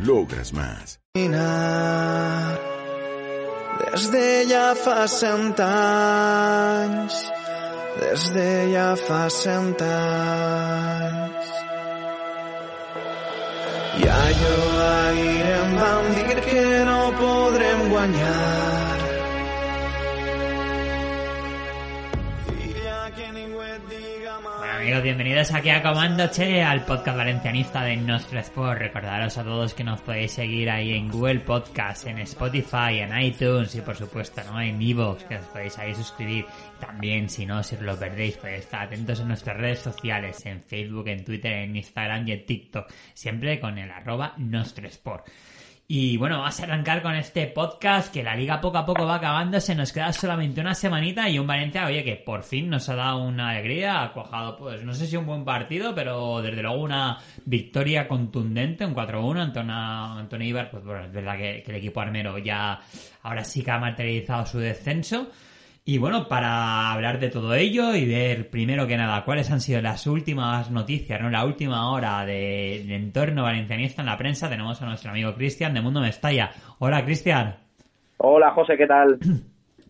Logras más. Des de ja fa cent anys, des de ja fa cent anys. I allò ahir em van dir que no podrem guanyar. Amigos, bienvenidos aquí a Comando Che, al podcast valencianista de Nostro Sport. Recordaros a todos que nos podéis seguir ahí en Google Podcast, en Spotify, en iTunes y por supuesto ¿no? en Evox, que os podéis ahí suscribir. También, si no, si os lo perdéis, podéis estar atentos en nuestras redes sociales, en Facebook, en Twitter, en Instagram y en TikTok, siempre con el arroba Nostro Sport. Y bueno, vamos a arrancar con este podcast que la liga poco a poco va acabando, se nos queda solamente una semanita y un Valencia, oye, que por fin nos ha dado una alegría, ha cuajado, pues no sé si un buen partido, pero desde luego una victoria contundente, un 4-1 ante una Antonio Ibar, pues bueno, es verdad que el equipo armero ya ahora sí que ha materializado su descenso. Y bueno, para hablar de todo ello y ver primero que nada cuáles han sido las últimas noticias, ¿no? La última hora de, de entorno valencianista en la prensa, tenemos a nuestro amigo Cristian de Mundo Mestalla. Hola, Cristian. Hola José, ¿qué tal?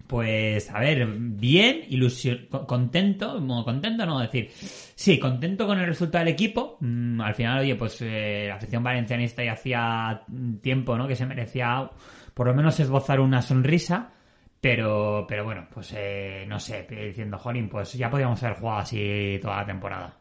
Pues, a ver, bien, ilusión, co- contento, contento no decir, sí, contento con el resultado del equipo. Mm, al final, oye, pues eh, la afición valencianista ya hacía tiempo, ¿no? Que se merecía por lo menos esbozar una sonrisa. Pero, pero bueno, pues eh, no sé, diciendo, Jolín, pues ya podíamos haber jugado así toda la temporada.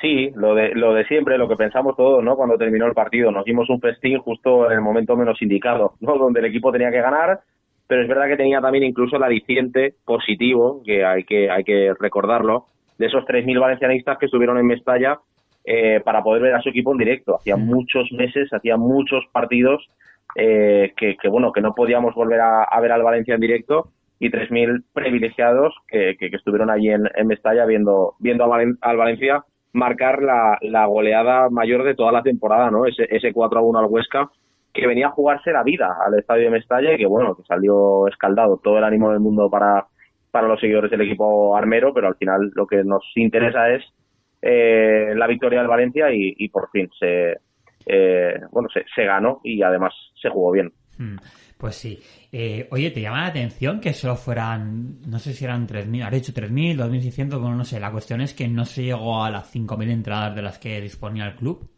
Sí, lo de, lo de siempre, lo que pensamos todos, ¿no? Cuando terminó el partido, nos dimos un festín justo en el momento menos indicado, ¿no? Donde el equipo tenía que ganar, pero es verdad que tenía también incluso el aliciente positivo, que hay que, hay que recordarlo, de esos 3.000 valencianistas que estuvieron en Mestalla eh, para poder ver a su equipo en directo. Hacía muchos meses, hacía muchos partidos eh, que, que, bueno, que no podíamos volver a, a ver al Valencia en directo y 3.000 privilegiados que, estuvieron allí en, en Mestalla viendo, viendo al, Valen- al Valencia marcar la, goleada mayor de toda la temporada, ¿no? Ese, ese 4 a 1 al Huesca, que venía a jugarse la vida al estadio de Mestalla y que, bueno, que salió escaldado todo el ánimo del mundo para, para los seguidores del equipo armero, pero al final lo que nos interesa es eh, la victoria del Valencia y por fin se, eh, bueno, se, se ganó y además se jugó bien. Mm, Pues sí. Eh, oye, ¿te llama la atención que solo fueran, no sé si eran 3.000, has dicho 3.000, 2.600, bueno, no sé, la cuestión es que no se llegó a las 5.000 entradas de las que disponía el club.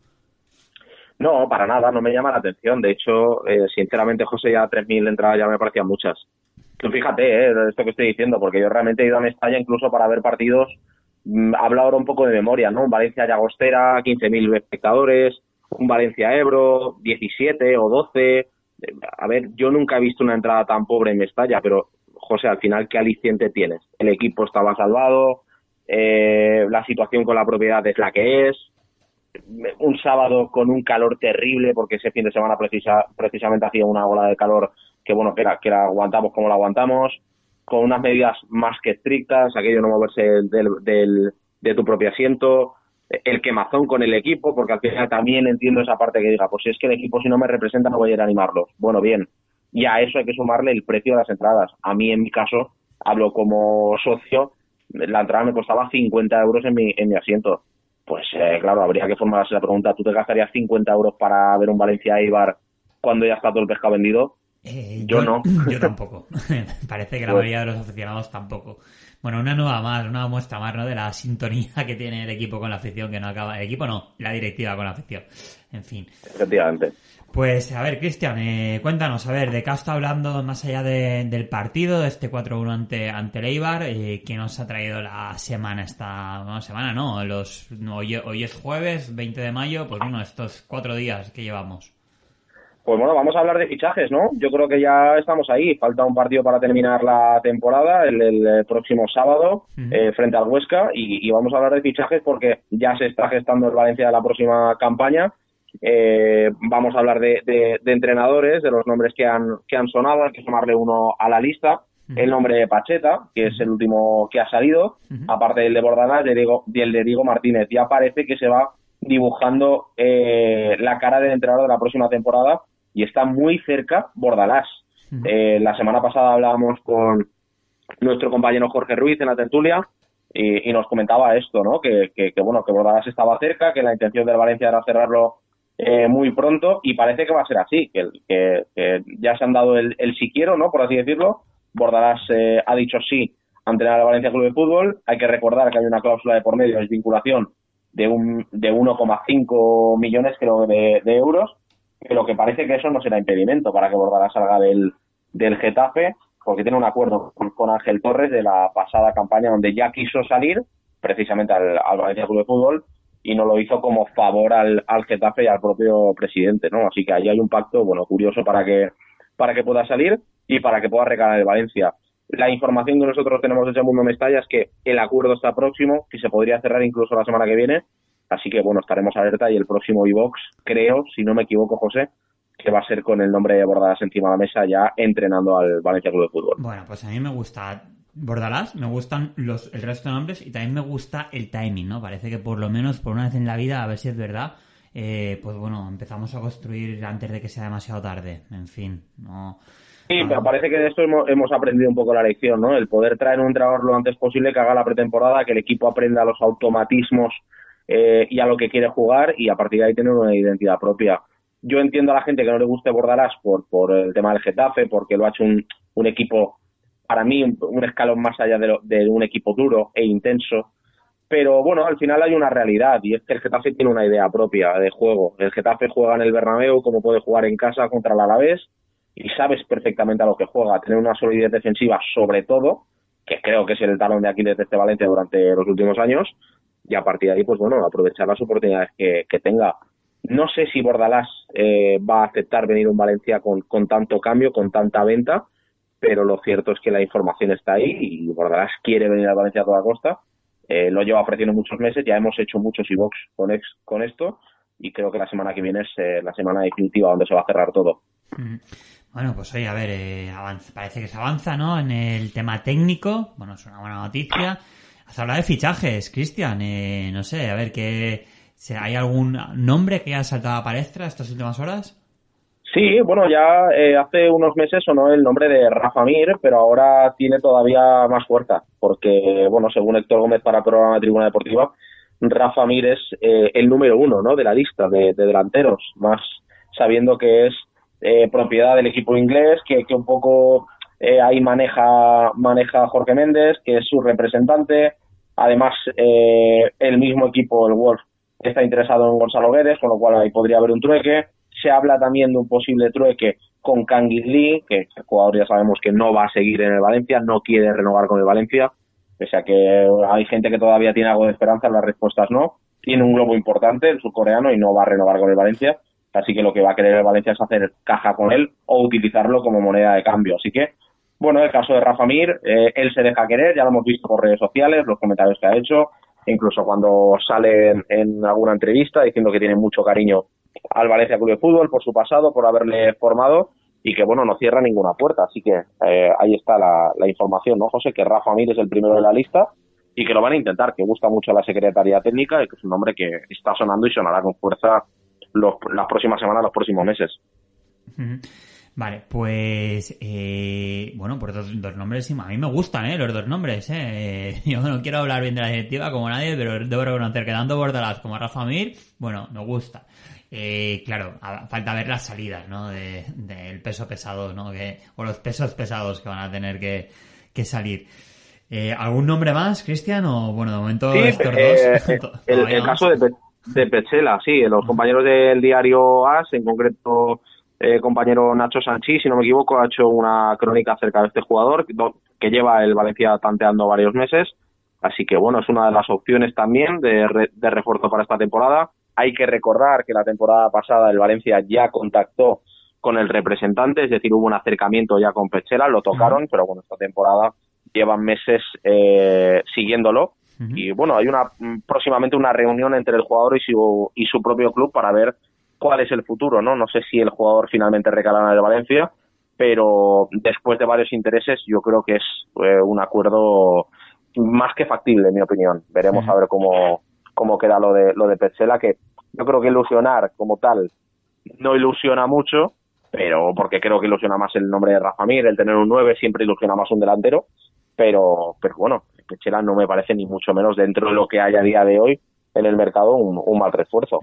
No, para nada, no me llama la atención. De hecho, eh, sinceramente, José, ya 3.000 entradas ya me parecían muchas. Tú fíjate, eh, esto que estoy diciendo, porque yo realmente he ido a Mestalla incluso para ver partidos. mm, Hablo ahora un poco de memoria, ¿no? Valencia Llagostera, 15.000 espectadores, un Valencia Ebro, 17 o 12. Eh, A ver, yo nunca he visto una entrada tan pobre en Mestalla, pero, José, al final, ¿qué aliciente tienes? El equipo estaba salvado, eh, la situación con la propiedad es la que es, un sábado con un calor terrible porque ese fin de semana precisa, precisamente hacía una ola de calor que bueno que la, que la aguantamos como la aguantamos con unas medidas más que estrictas aquello no moverse del, del, de tu propio asiento el quemazón con el equipo porque al final también entiendo esa parte que diga pues si es que el equipo si no me representa no voy a ir a animarlos bueno bien y a eso hay que sumarle el precio de las entradas a mí en mi caso hablo como socio la entrada me costaba 50 euros en mi, en mi asiento pues eh, claro, habría que formularse la pregunta, ¿tú te gastarías 50 euros para ver un Valencia Eibar cuando ya está todo el pescado vendido? Eh, Yo no. Yo tampoco. Parece que la Pues- mayoría de los aficionados tampoco. Bueno, una nueva más, una muestra más, ¿no? De la sintonía que tiene el equipo con la afición, que no acaba. El equipo no, la directiva con la afición. En fin. Efectivamente. Pues a ver, Cristian, eh, cuéntanos, a ver, de qué estado hablando más allá de- del partido, de este 4-1 ante, ante el Eibar, eh, ¿qué nos ha traído la semana esta no, semana? No, los, hoy, hoy es jueves, 20 de mayo, pues bueno, estos cuatro días que llevamos. Pues bueno, vamos a hablar de fichajes, ¿no? Yo creo que ya estamos ahí. Falta un partido para terminar la temporada, el, el próximo sábado, eh, frente al Huesca, y, y vamos a hablar de fichajes porque ya se está gestando el Valencia de la próxima campaña. Eh, vamos a hablar de, de, entrenadores, de los nombres que han, que han sonado, hay que sumarle uno a la lista. El nombre de Pacheta, que es el último que ha salido, aparte del de Bordalás y el de Diego Martínez. Ya parece que se va dibujando eh, la cara del entrenador de la próxima temporada y está muy cerca Bordalás. Eh, la semana pasada hablábamos con nuestro compañero Jorge Ruiz en la tertulia y, nos comentaba esto, ¿no? Que, que, bueno, que Bordalás estaba cerca, que la intención del Valencia era cerrarlo eh, muy pronto y parece que va a ser así, que, que ya se han dado el, el, si quiero, ¿no? Por así decirlo. Bordalás eh, ha dicho sí a entrenar al Valencia Club de Fútbol. Hay que recordar que hay una cláusula de por medio de vinculación de, un, de 1,5 millones, creo, de, de euros, pero que parece que eso no será impedimento para que Bordalás salga del, del Getafe porque tiene un acuerdo con, Ángel Torres de la pasada campaña donde ya quiso salir precisamente al, Valencia Club de Fútbol y no lo hizo como favor al, al Getafe y al propio presidente, ¿no? Así que ahí hay un pacto, bueno, curioso para que para que pueda salir y para que pueda recalar el Valencia. La información que nosotros tenemos desde el Mundo Mestalla es que el acuerdo está próximo, que se podría cerrar incluso la semana que viene. Así que, bueno, estaremos alerta y el próximo iBox, creo, si no me equivoco, José, que va a ser con el nombre de Bordalás encima de la mesa ya entrenando al Valencia Club de Fútbol. Bueno, pues a mí me gusta Bordalás, me gustan los, el resto de nombres y también me gusta el timing, ¿no? Parece que por lo menos por una vez en la vida, a ver si es verdad, eh, pues bueno, empezamos a construir antes de que sea demasiado tarde. En fin, no. Sí, pero parece que de esto hemos, aprendido un poco la lección, ¿no? El poder traer un entrenador lo antes posible que haga la pretemporada, que el equipo aprenda los automatismos eh, y a lo que quiere jugar y a partir de ahí tener una identidad propia. Yo entiendo a la gente que no le guste Bordalás por, por el tema del Getafe, porque lo ha hecho un, un equipo, para mí, un, escalón más allá de, de, un equipo duro e intenso. Pero bueno, al final hay una realidad y es que el Getafe tiene una idea propia de juego. El Getafe juega en el Bernabéu como puede jugar en casa contra el Alavés y sabes perfectamente a lo que juega. Tener una solidez defensiva sobre todo, que creo que es el talón de Aquiles de este Valencia durante los últimos años, y a partir de ahí, pues bueno, aprovechar las oportunidades que, que tenga. No sé si Bordalás eh, va a aceptar venir un Valencia con, con tanto cambio, con tanta venta, pero lo cierto es que la información está ahí y Bordalás quiere venir a Valencia a toda costa. Eh, lo lleva ofreciendo muchos meses, ya hemos hecho muchos e con, con esto y creo que la semana que viene es eh, la semana definitiva donde se va a cerrar todo. Bueno, pues oye, a ver, parece que se avanza, ¿no? En el tema técnico, bueno, es una buena noticia. Has hablado de fichajes, Cristian, no sé, a ver, ¿qué, ¿Hay algún nombre que haya saltado a palestra estas últimas horas? Sí, bueno, ya eh, hace unos meses sonó el nombre de Rafa Mir, pero ahora tiene todavía más fuerza, porque, bueno, según Héctor Gómez para el programa de Tribuna Deportiva, Rafa Mir es eh, el número uno, ¿no? De la lista de, delanteros, más sabiendo que es eh, propiedad del equipo inglés, que, que un poco ahí maneja, maneja Jorge Méndez, que es su representante. Además, el mismo equipo, el Wolf, está interesado en Gonzalo Guedes, con lo cual ahí podría haber un trueque. Se habla también de un posible trueque con Kangin Lee, que el jugador ya sabemos que no va a seguir en el Valencia, no quiere renovar con el Valencia, pese a que hay gente que todavía tiene algo de esperanza, las respuestas no. Tiene un globo importante, el surcoreano, y no va a renovar con el Valencia. Así que lo que va a querer el Valencia es hacer caja con él o utilizarlo como moneda de cambio. Así que, bueno, el caso de Rafa Mir, eh, él se deja querer, ya lo hemos visto por redes sociales, los comentarios que ha hecho, incluso cuando sale en, alguna entrevista diciendo que tiene mucho cariño al Valencia Club de Fútbol por su pasado, por haberle formado y que bueno, no cierra ninguna puerta. Así que eh, ahí está la, información, ¿no, José? Que Rafa Mir es el primero de la lista y que lo van a intentar, que gusta mucho la Secretaría Técnica y que es un nombre que está sonando y sonará con fuerza los, las próximas semanas, los próximos meses. Vale, pues eh, bueno, por dos, dos, nombres, a mí me gustan ¿eh? los dos nombres. ¿eh? Yo no quiero hablar bien de la directiva como nadie, pero debo reconocer que tanto Bordalas como Rafa Mir, bueno, me gusta. Eh, claro, falta ver las salidas, ¿no? Del de, peso pesado, ¿no? Que, o los pesos pesados que van a tener que, que salir. Eh, ¿Algún nombre más, Cristian? O bueno, de momento estos dos. el, caso de, de Pechela, sí, los compañeros del diario AS, en concreto eh, compañero Nacho Sanchi, si no me equivoco, ha hecho una crónica acerca de este jugador que lleva el Valencia tanteando varios meses. Así que bueno, es una de las opciones también de, refuerzo para esta temporada. Hay que recordar que la temporada pasada el Valencia ya contactó con el representante, es decir, hubo un acercamiento ya con Pechela, lo tocaron, pero bueno, esta temporada llevan meses eh, siguiéndolo. Y bueno, hay una próximamente una reunión entre el jugador y su, y su propio club para ver cuál es el futuro, ¿no? No sé si el jugador finalmente recalará el Valencia, pero después de varios intereses yo creo que es eh, un acuerdo más que factible, en mi opinión. Veremos a ver cómo, cómo queda lo de, lo de Petzela, que yo creo que ilusionar como tal no ilusiona mucho, pero porque creo que ilusiona más el nombre de Rafa Mir, el tener un 9 siempre ilusiona más un delantero, pero, pero bueno, Petzela no me parece ni mucho menos dentro de lo que hay a día de hoy en el mercado un, mal refuerzo.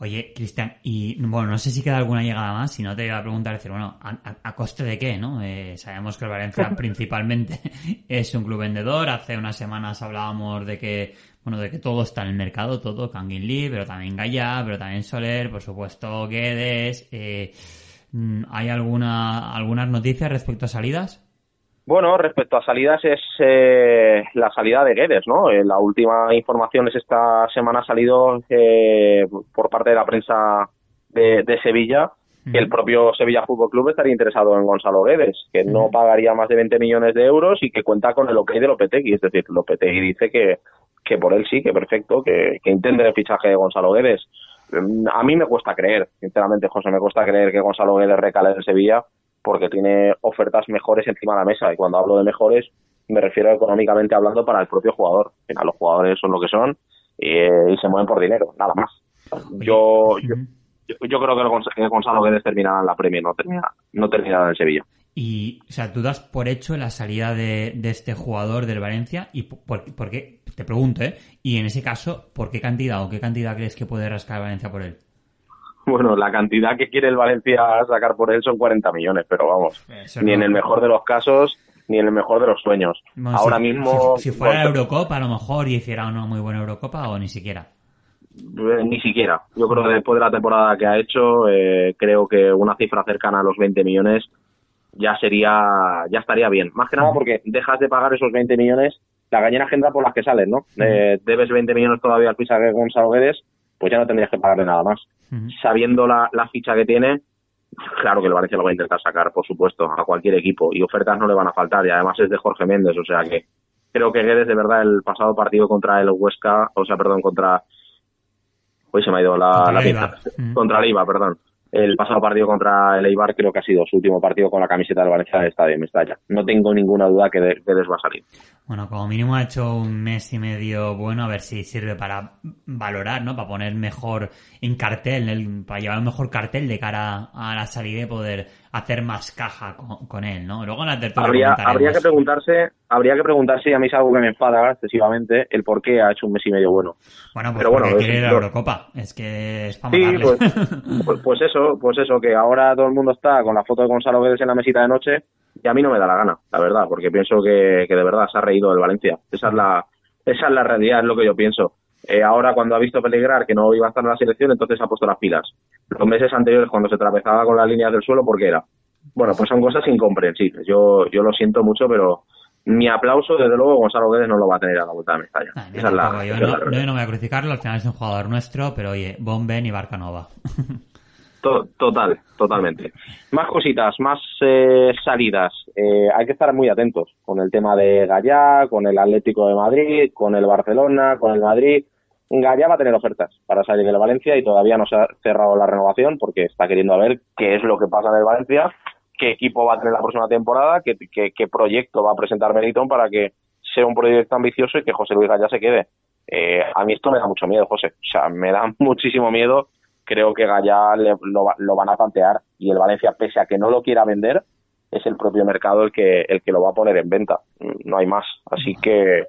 Oye, Cristian, y bueno, no sé si queda alguna llegada más, si no te iba a preguntar, decir, bueno, ¿a, coste de qué, no? Eh, sabemos que el Valencia principalmente es un club vendedor, hace unas semanas hablábamos de que, bueno, de que todo está en el mercado, todo, Kangin Lee, pero también Gaya, pero también Soler, por supuesto Guedes, eh, ¿hay alguna, algunas noticias respecto a salidas? Bueno, respecto a salidas es eh, la salida de Guedes, ¿no? Eh, la última información es esta semana ha salido eh, por parte de la prensa de, Sevilla que el propio Sevilla Fútbol Club estaría interesado en Gonzalo Guedes, que no pagaría más de 20 millones de euros y que cuenta con el ok de Lopetegui. Es decir, Lopetegui dice que, que por él sí, que perfecto, que, que intente el fichaje de Gonzalo Guedes. Mm, a mí me cuesta creer, sinceramente, José, me cuesta creer que Gonzalo Guedes recale en Sevilla porque tiene ofertas mejores encima de la mesa. Y cuando hablo de mejores, me refiero económicamente hablando para el propio jugador. los jugadores son lo que son y se mueven por dinero, nada más. Yo, yo, yo, creo que Gonzalo Guedes terminará en la Premier, no termina, no terminará en Sevilla. Y, o sea, tú das por hecho la salida de, este jugador del Valencia y por, qué, te pregunto, ¿eh? Y en ese caso, ¿por qué cantidad o qué cantidad crees que puede rascar Valencia por él? Bueno, la cantidad que quiere el Valencia sacar por él son 40 millones, pero vamos, ni en el mejor de los casos, ni en el mejor de los sueños. Ahora mismo... Si, fuera la Eurocopa, a lo mejor, y hiciera una muy buena Eurocopa, o ni siquiera. Eh, ni siquiera. Yo creo que después de la temporada que ha hecho, eh, creo que una cifra cercana a los 20 millones ya sería, ya estaría bien. Más que nada porque dejas de pagar esos 20 millones la gallina agenda por las que salen, ¿no? Eh, debes 20 millones todavía al de Gonzalo Guedes, pues ya no tendrías que pagarle nada más. Sabiendo la, ficha que tiene, claro que el Valencia lo va a intentar sacar, por supuesto, a cualquier equipo. Y ofertas no le van a faltar. Y además es de Jorge Méndez, o sea que creo que Guedes, de verdad, el pasado partido contra el Huesca, o sea, perdón, contra. Hoy se me ha ido la, la Contra el IVA, perdón el pasado partido contra el Eibar creo que ha sido su último partido con la camiseta del Valencia del Estadio Mestalla. No tengo ninguna duda que de, va a salir. Bueno, como mínimo ha hecho un mes y medio bueno, a ver si sirve para valorar, ¿no? Para poner mejor en cartel, para llevar un mejor cartel de cara a la salida y poder hacer más caja con, él, ¿no? Luego en la tertulia habría, habría que preguntarse, habría que preguntarse, y a mí es algo que me enfada excesivamente, el por qué ha hecho un mes y medio bueno. Bueno, pues Pero bueno, quiere la Eurocopa, es que es para sí, pues, pues, pues, eso, pues eso, que ahora todo el mundo está con la foto de Gonzalo Guedes en la mesita de noche y a mí no me da la gana, la verdad, porque pienso que, que de verdad se ha reído el Valencia. Esa es la, esa es la realidad, es lo que yo pienso. Eh, ahora, cuando ha visto peligrar que no iba a estar en la selección, entonces ha puesto las pilas. Los meses anteriores, cuando se tropezaba con las líneas del suelo, ¿por qué era? Bueno, pues son cosas incomprensibles. Yo, yo lo siento mucho, pero mi aplauso, desde luego, Gonzalo Guedes no lo va a tener a la vuelta de esa es la, yo, no, no, voy a criticarlo, al final es un jugador nuestro, pero oye, Bomben y Barcanova. total, totalmente. Más cositas, más eh, salidas. Eh, hay que estar muy atentos con el tema de Gallá, con el Atlético de Madrid, con el Barcelona, con el Madrid. Gallá va a tener ofertas para salir del Valencia y todavía no se ha cerrado la renovación porque está queriendo ver qué es lo que pasa en el Valencia, qué equipo va a tener la próxima temporada, qué, proyecto va a presentar Meriton para que sea un proyecto ambicioso y que José Luis Gallá se quede. Eh, a mí esto me da mucho miedo, José. O sea, me da muchísimo miedo. Creo que Gallá lo, lo, van a plantear y el Valencia, pese a que no lo quiera vender, es el propio mercado el que, el que lo va a poner en venta. No hay más. Así que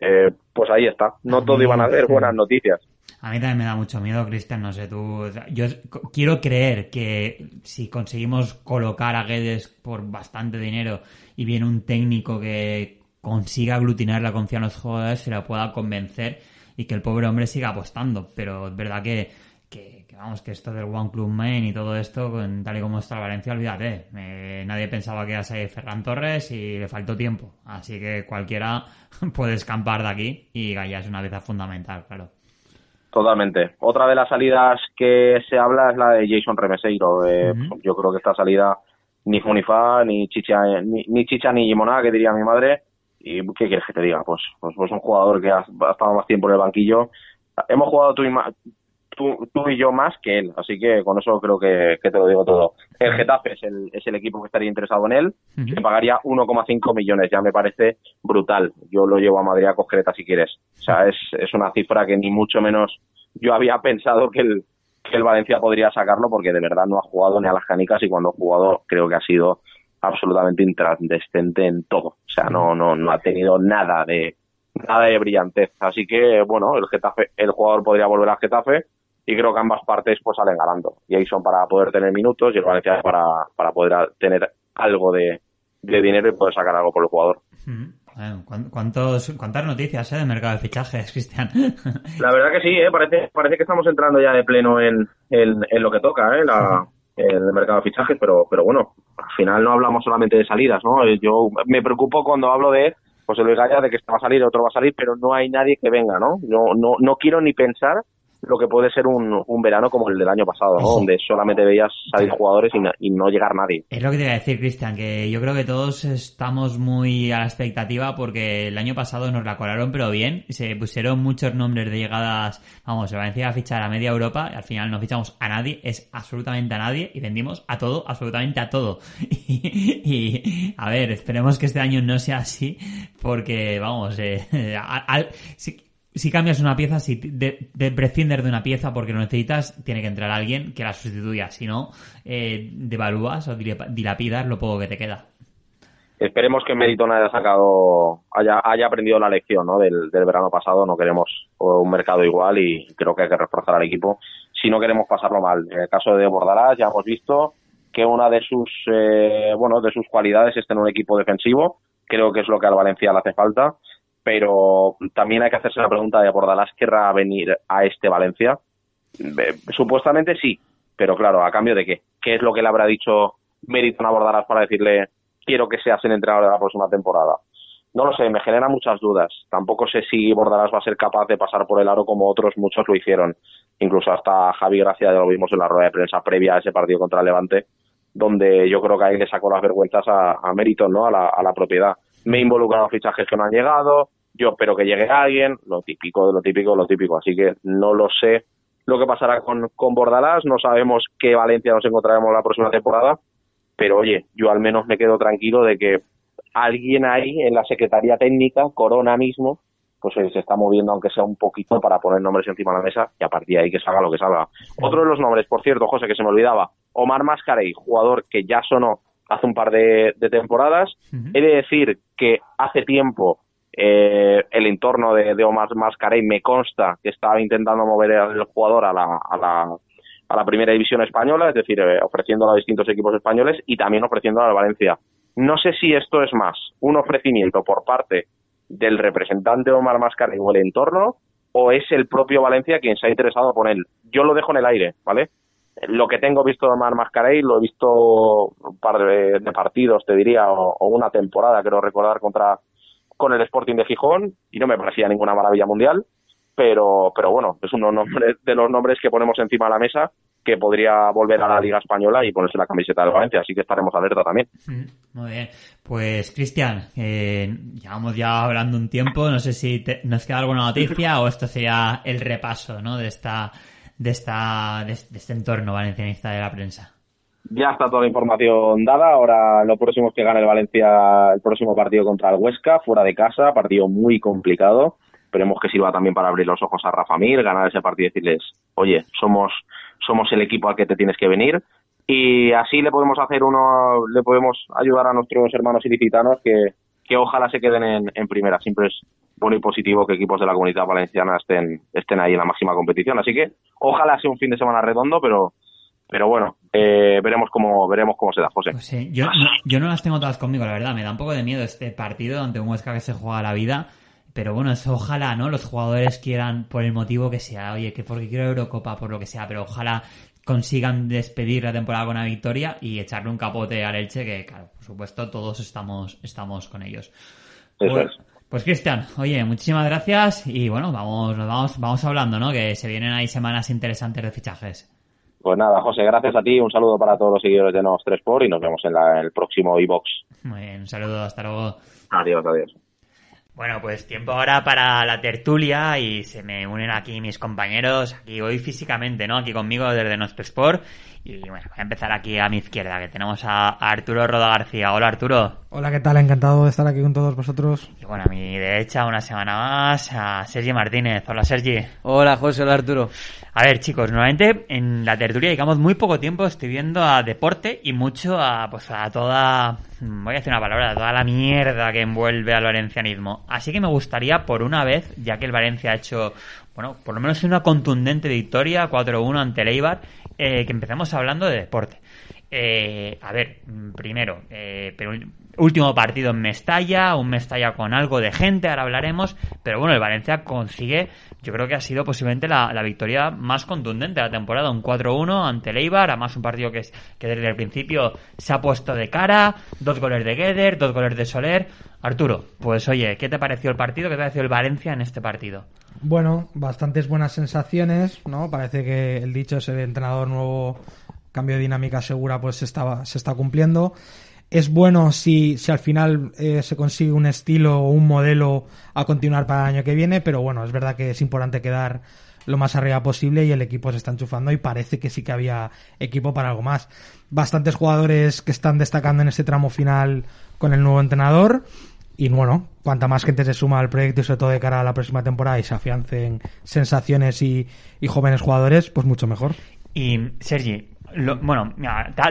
eh, pues ahí está. No todo iban a ser buenas noticias. A mí también me da mucho miedo, Cristian, no sé tú. Yo quiero creer que si conseguimos colocar a Guedes por bastante dinero y viene un técnico que consiga aglutinar la confianza de los jugadores, se la pueda convencer y que el pobre hombre siga apostando. Pero es verdad que vamos, que esto del One Club Main y todo esto, tal y como está el Valencia, olvídate. Eh, nadie pensaba que iba a Ferran Torres y le faltó tiempo. Así que cualquiera puede escampar de aquí y Gaya es una pieza fundamental, claro. Totalmente. Otra de las salidas que se habla es la de Jason Remeseiro. Eh, yo creo que esta salida ni Funifa, ni Chicha, ni, Chicha ni Gimona, que diría mi madre. ¿Y qué quieres que te diga? Pues, pues, pues un jugador que ha, estado más tiempo en el banquillo. Hemos jugado tú y, tú, tú y yo más que él, así que con eso creo que, que te lo digo todo. El Getafe es el, es el equipo que estaría interesado en él, Ujú. que pagaría 1,5 millones, ya me parece brutal. Yo lo llevo a Madrid a Coscreta si quieres. O sea, es, es una cifra que ni mucho menos yo había pensado que el, que el Valencia podría sacarlo porque de verdad no ha jugado ni a las canicas y cuando ha jugado creo que ha sido absolutamente incandescente en todo. O sea, no, no, no ha tenido nada de nada de brillantez. Así que, bueno, el Getafe, el jugador podría volver al Getafe y creo que ambas partes pues salen ganando. Y ahí son para poder tener minutos y el Valencia para, para poder tener algo de, de dinero y poder sacar algo por el jugador. Mm. Bueno, ¿cuán- ¿cuántos, ¿Cuántas noticias eh, de mercado de fichajes, Cristian? La verdad que sí, ¿eh? parece, parece que estamos entrando ya de pleno en, en, en lo que toca, ¿eh? La, el mercado de fichajes, pero, pero bueno, al final no hablamos solamente de salidas, ¿no? Eh, Yo me preocupo cuando hablo de José Luis Gaya, de que este va a salir, otro va a salir, pero no hay nadie que venga, ¿no? No, no, no quiero ni pensar lo que puede ser un, un verano como el del año pasado, ¿no? Donde solamente veías salir jugadores y no, y no llegar nadie. Es lo que te iba a decir, Cristian, que yo creo que todos estamos muy a la expectativa porque el año pasado nos la colaron, pero bien. Se pusieron muchos nombres de llegadas. Vamos, Valencia iba a fichar a media Europa y al final no fichamos a nadie, es absolutamente a nadie y vendimos a todo, absolutamente a todo. Y, y, a ver, esperemos que este año no sea así porque, vamos, eh, al- al- si, si cambias una pieza, si de, de prescindes de una pieza porque lo necesitas, tiene que entrar alguien que la sustituya. Si no, eh, devalúas o dilap- dilapidas lo poco que te queda. Esperemos que Meriton haya sacado, haya, haya aprendido la lección del, verano pasado. No queremos un mercado igual y creo que hay que reforzar al equipo si no queremos pasarlo mal. En el caso de Bordalás ya hemos visto que una de sus, eh, bueno, de sus cualidades es tener un equipo defensivo. Creo que es lo que al Valencia le hace falta. Pero también hay que hacerse la pregunta de Bordalás, ¿querrá venir a este Valencia? Supuestamente sí, pero claro, ¿a cambio de qué? ¿Qué es lo que le habrá dicho Meriton a Bordalás para decirle quiero que seas el entrenador de la próxima temporada? No lo sé, me genera muchas dudas. Tampoco sé si Bordalás va a ser capaz de pasar por el aro como otros muchos lo hicieron. Incluso hasta Javi Gracia ya lo vimos en la rueda de prensa previa a ese partido contra Levante, donde yo creo que ahí le sacó las vergüenzas a, a Meriton, ¿no? A la, a la propiedad. Me he involucrado en fichajes que no han llegado, yo espero que llegue alguien, lo típico de lo típico, lo típico. Así que no lo sé lo que pasará con, con Bordalás, no sabemos qué Valencia nos encontraremos la próxima temporada, pero oye, yo al menos me quedo tranquilo de que alguien ahí en la Secretaría Técnica, Corona mismo, pues se está moviendo aunque sea un poquito para poner nombres encima de la mesa y a partir de ahí que salga lo que salga. Otro de los nombres, por cierto, José, que se me olvidaba, Omar Mascarey, jugador que ya sonó hace un par de, de temporadas. He de decir que hace tiempo eh, el entorno de, de Omar Mascarey me consta que estaba intentando mover al jugador a la, a la, a la primera división española, es decir, eh, ofreciéndolo a distintos equipos españoles y también ofreciéndolo al Valencia. No sé si esto es más un ofrecimiento por parte del representante Omar Mascarey o el entorno o es el propio Valencia quien se ha interesado por él. Yo lo dejo en el aire, ¿vale? Lo que tengo visto de Omar Mascarey lo he visto un par de, de partidos, te diría, o, o una temporada, creo recordar, contra con el Sporting de Gijón y no me parecía ninguna maravilla mundial, pero, pero bueno, es uno de los nombres que ponemos encima de la mesa que podría volver a la Liga Española y ponerse la camiseta del Valencia, así que estaremos alerta también. Mm, Muy bien. Pues, Cristian, eh, llevamos ya hablando un tiempo. No sé si te- nos queda alguna noticia o esto sería el repaso, ¿no? De esta, de esta, de este entorno valencianista de la prensa. Ya está toda la información dada. Ahora lo próximo es que gane el Valencia el próximo partido contra el Huesca, fuera de casa, partido muy complicado. Esperemos que sirva también para abrir los ojos a Rafa Mir, ganar ese partido y decirles, oye, somos, somos el equipo al que te tienes que venir. Y así le podemos hacer uno, le podemos ayudar a nuestros hermanos ilicitanos que, que ojalá se queden en, en primera. Siempre es bueno y positivo que equipos de la comunidad valenciana estén, estén ahí en la máxima competición. Así que ojalá sea un fin de semana redondo, pero, pero bueno, eh, veremos cómo veremos cómo se da, José. Pues sí, yo, no, yo no las tengo todas conmigo, la verdad. Me da un poco de miedo este partido ante un Huesca que se juega la vida. Pero bueno, eso ojalá, ¿no? Los jugadores quieran, por el motivo que sea, oye, que porque quiero Eurocopa, por lo que sea, pero ojalá consigan despedir la temporada con una victoria y echarle un capote al Elche, que claro, por supuesto, todos estamos, estamos con ellos. Eso Pues, es. pues Cristian, oye, muchísimas gracias y bueno, vamos, nos vamos, vamos hablando, ¿no? Que se vienen ahí semanas interesantes de fichajes. Pues nada, José, gracias a ti. Un saludo para todos los seguidores de Nos 3 Sport y nos vemos en la- el próximo iBox. Muy bien, un saludo, hasta luego. Adiós, adiós. Bueno, pues tiempo ahora para la tertulia y se me unen aquí mis compañeros, aquí hoy físicamente, ¿no? Aquí conmigo desde nuestro Sport. Y bueno, voy a empezar aquí a mi izquierda, que tenemos a Arturo Roda García. Hola Arturo. Hola, ¿qué tal? Encantado de estar aquí con todos vosotros. Y bueno, a mi derecha, una semana más, a Sergi Martínez. Hola Sergi. Hola José, hola Arturo. A ver, chicos, nuevamente en la tertulia digamos muy poco tiempo estoy viendo a deporte y mucho a pues a toda voy a decir una palabra, a toda la mierda que envuelve al valencianismo. Así que me gustaría por una vez, ya que el Valencia ha hecho, bueno, por lo menos una contundente victoria 4-1 ante el Eibar, eh, que empecemos hablando de deporte. Eh, a ver, primero, eh, pero último partido en Mestalla, un Mestalla con algo de gente, ahora hablaremos, pero bueno, el Valencia consigue, yo creo que ha sido posiblemente la, victoria más contundente de la temporada, un 4-1 ante el Eibar, además un partido que, es, desde el principio se ha puesto de cara, dos goles de Gueder, dos goles de Soler. Arturo, pues oye, ¿qué te pareció el partido? ¿Qué te pareció el Valencia en este partido? Bueno, bastantes buenas sensaciones, ¿no? Parece que el dicho ese entrenador nuevo, cambio de dinámica segura, pues estaba, se está cumpliendo es bueno si, si al final eh, se consigue un estilo o un modelo a continuar para el año que viene, pero bueno, es verdad que es importante quedar lo más arriba posible y el equipo se está enchufando y parece que sí que había equipo para algo más. Bastantes jugadores que están destacando en este tramo final con el nuevo entrenador y bueno, cuanta más gente se suma al proyecto y sobre todo de cara a la próxima temporada y se afiancen sensaciones y, y jóvenes jugadores, pues mucho mejor. Y Sergi, bueno,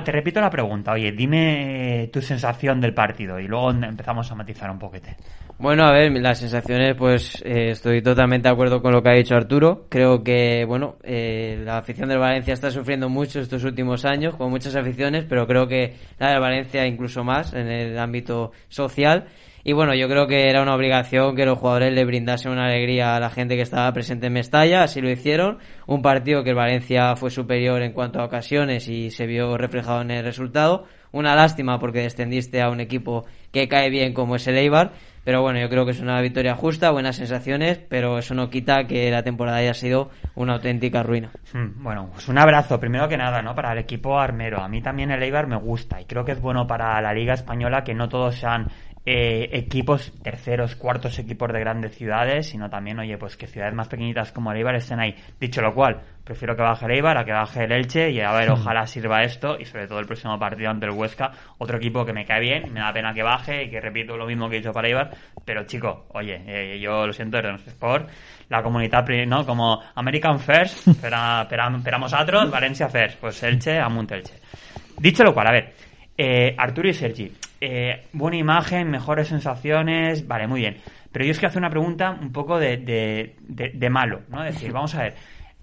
te, repito la pregunta. Oye, dime tu sensación del partido y luego empezamos a matizar un poquete. Bueno, a ver, las sensaciones, pues eh, estoy totalmente de acuerdo con lo que ha dicho Arturo. Creo que, bueno, eh, la afición del Valencia está sufriendo mucho estos últimos años, con muchas aficiones, pero creo que la de Valencia incluso más en el ámbito social. Y bueno, yo creo que era una obligación que los jugadores le brindasen una alegría a la gente que estaba presente en Mestalla, así lo hicieron. Un partido que el Valencia fue superior en cuanto a ocasiones y se vio reflejado en el resultado. Una lástima porque descendiste a un equipo que cae bien como es el Eibar, pero bueno, yo creo que es una victoria justa, buenas sensaciones, pero eso no quita que la temporada haya sido una auténtica ruina. Hmm, bueno, pues un abrazo, primero que nada, ¿no? Para el equipo armero. A mí también el Eibar me gusta y creo que es bueno para la Liga Española que no todos sean eh, equipos, terceros, cuartos equipos de grandes ciudades, sino también, oye, pues que ciudades más pequeñitas como el Eibar estén ahí. Dicho lo cual, prefiero que baje el Eibar a que baje el Elche y a ver, ojalá sirva esto y sobre todo el próximo partido ante el Huesca, otro equipo que me cae bien, me da pena que baje y que repito lo mismo que he dicho para Eibar, pero chico, oye, eh, yo lo siento, es Sport, la comunidad, ¿no? Como American First, esperamos a otros, Valencia First, pues Elche, Amunt Elche. Dicho lo cual, a ver, eh, Arturo y Sergi, eh, buena imagen, mejores sensaciones, vale, muy bien. Pero yo es que hace una pregunta un poco de, de, malo, ¿no? Es decir, vamos a ver,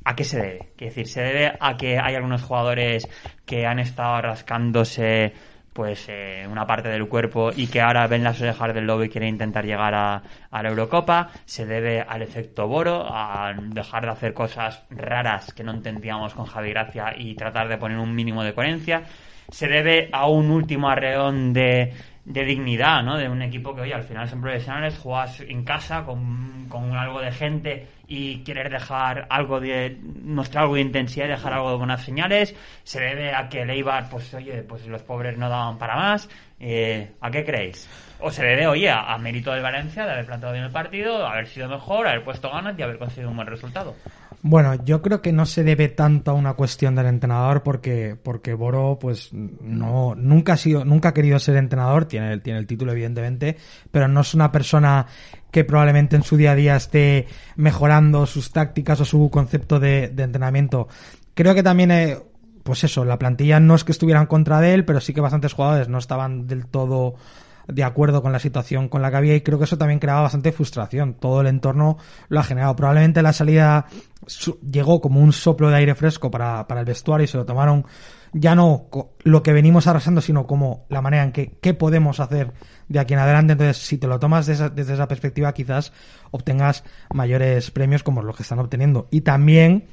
¿a qué se debe? Es decir, ¿se debe a que hay algunos jugadores que han estado rascándose pues eh, una parte del cuerpo y que ahora ven las orejas del lobo y quieren intentar llegar a, a, la Eurocopa, se debe al efecto Boro, a dejar de hacer cosas raras que no entendíamos con Javi Gracia y tratar de poner un mínimo de coherencia, se debe a un último arreón de, de dignidad, ¿no? De un equipo que, oye, al final son profesionales, juegas en casa con, con algo de gente y querer dejar algo de, mostrar algo de intensidad y dejar algo de buenas señales. Se debe a que el Eibar, pues, oye, pues los pobres no daban para más. Eh, ¿A qué creéis? O se debe, oye, a, a mérito del Valencia de haber planteado bien el partido, haber sido mejor, haber puesto ganas y haber conseguido un buen resultado. Bueno, yo creo que no se debe tanto a una cuestión del entrenador porque, porque Boro, pues, no, nunca ha sido, nunca ha querido ser entrenador, tiene el, tiene el título evidentemente, pero no es una persona que probablemente en su día a día esté mejorando sus tácticas o su concepto de, entrenamiento. Creo que también, eh, pues eso, la plantilla no es que estuvieran contra de él, pero sí que bastantes jugadores no estaban del todo de acuerdo con la situación con la que había y creo que eso también creaba bastante frustración. Todo el entorno lo ha generado. Probablemente la salida llegó como un soplo de aire fresco para, para el vestuario y se lo tomaron ya no lo que venimos arrasando, sino como la manera en que qué podemos hacer de aquí en adelante. Entonces, si te lo tomas desde esa, desde esa perspectiva, quizás obtengas mayores premios como los que están obteniendo. Y también,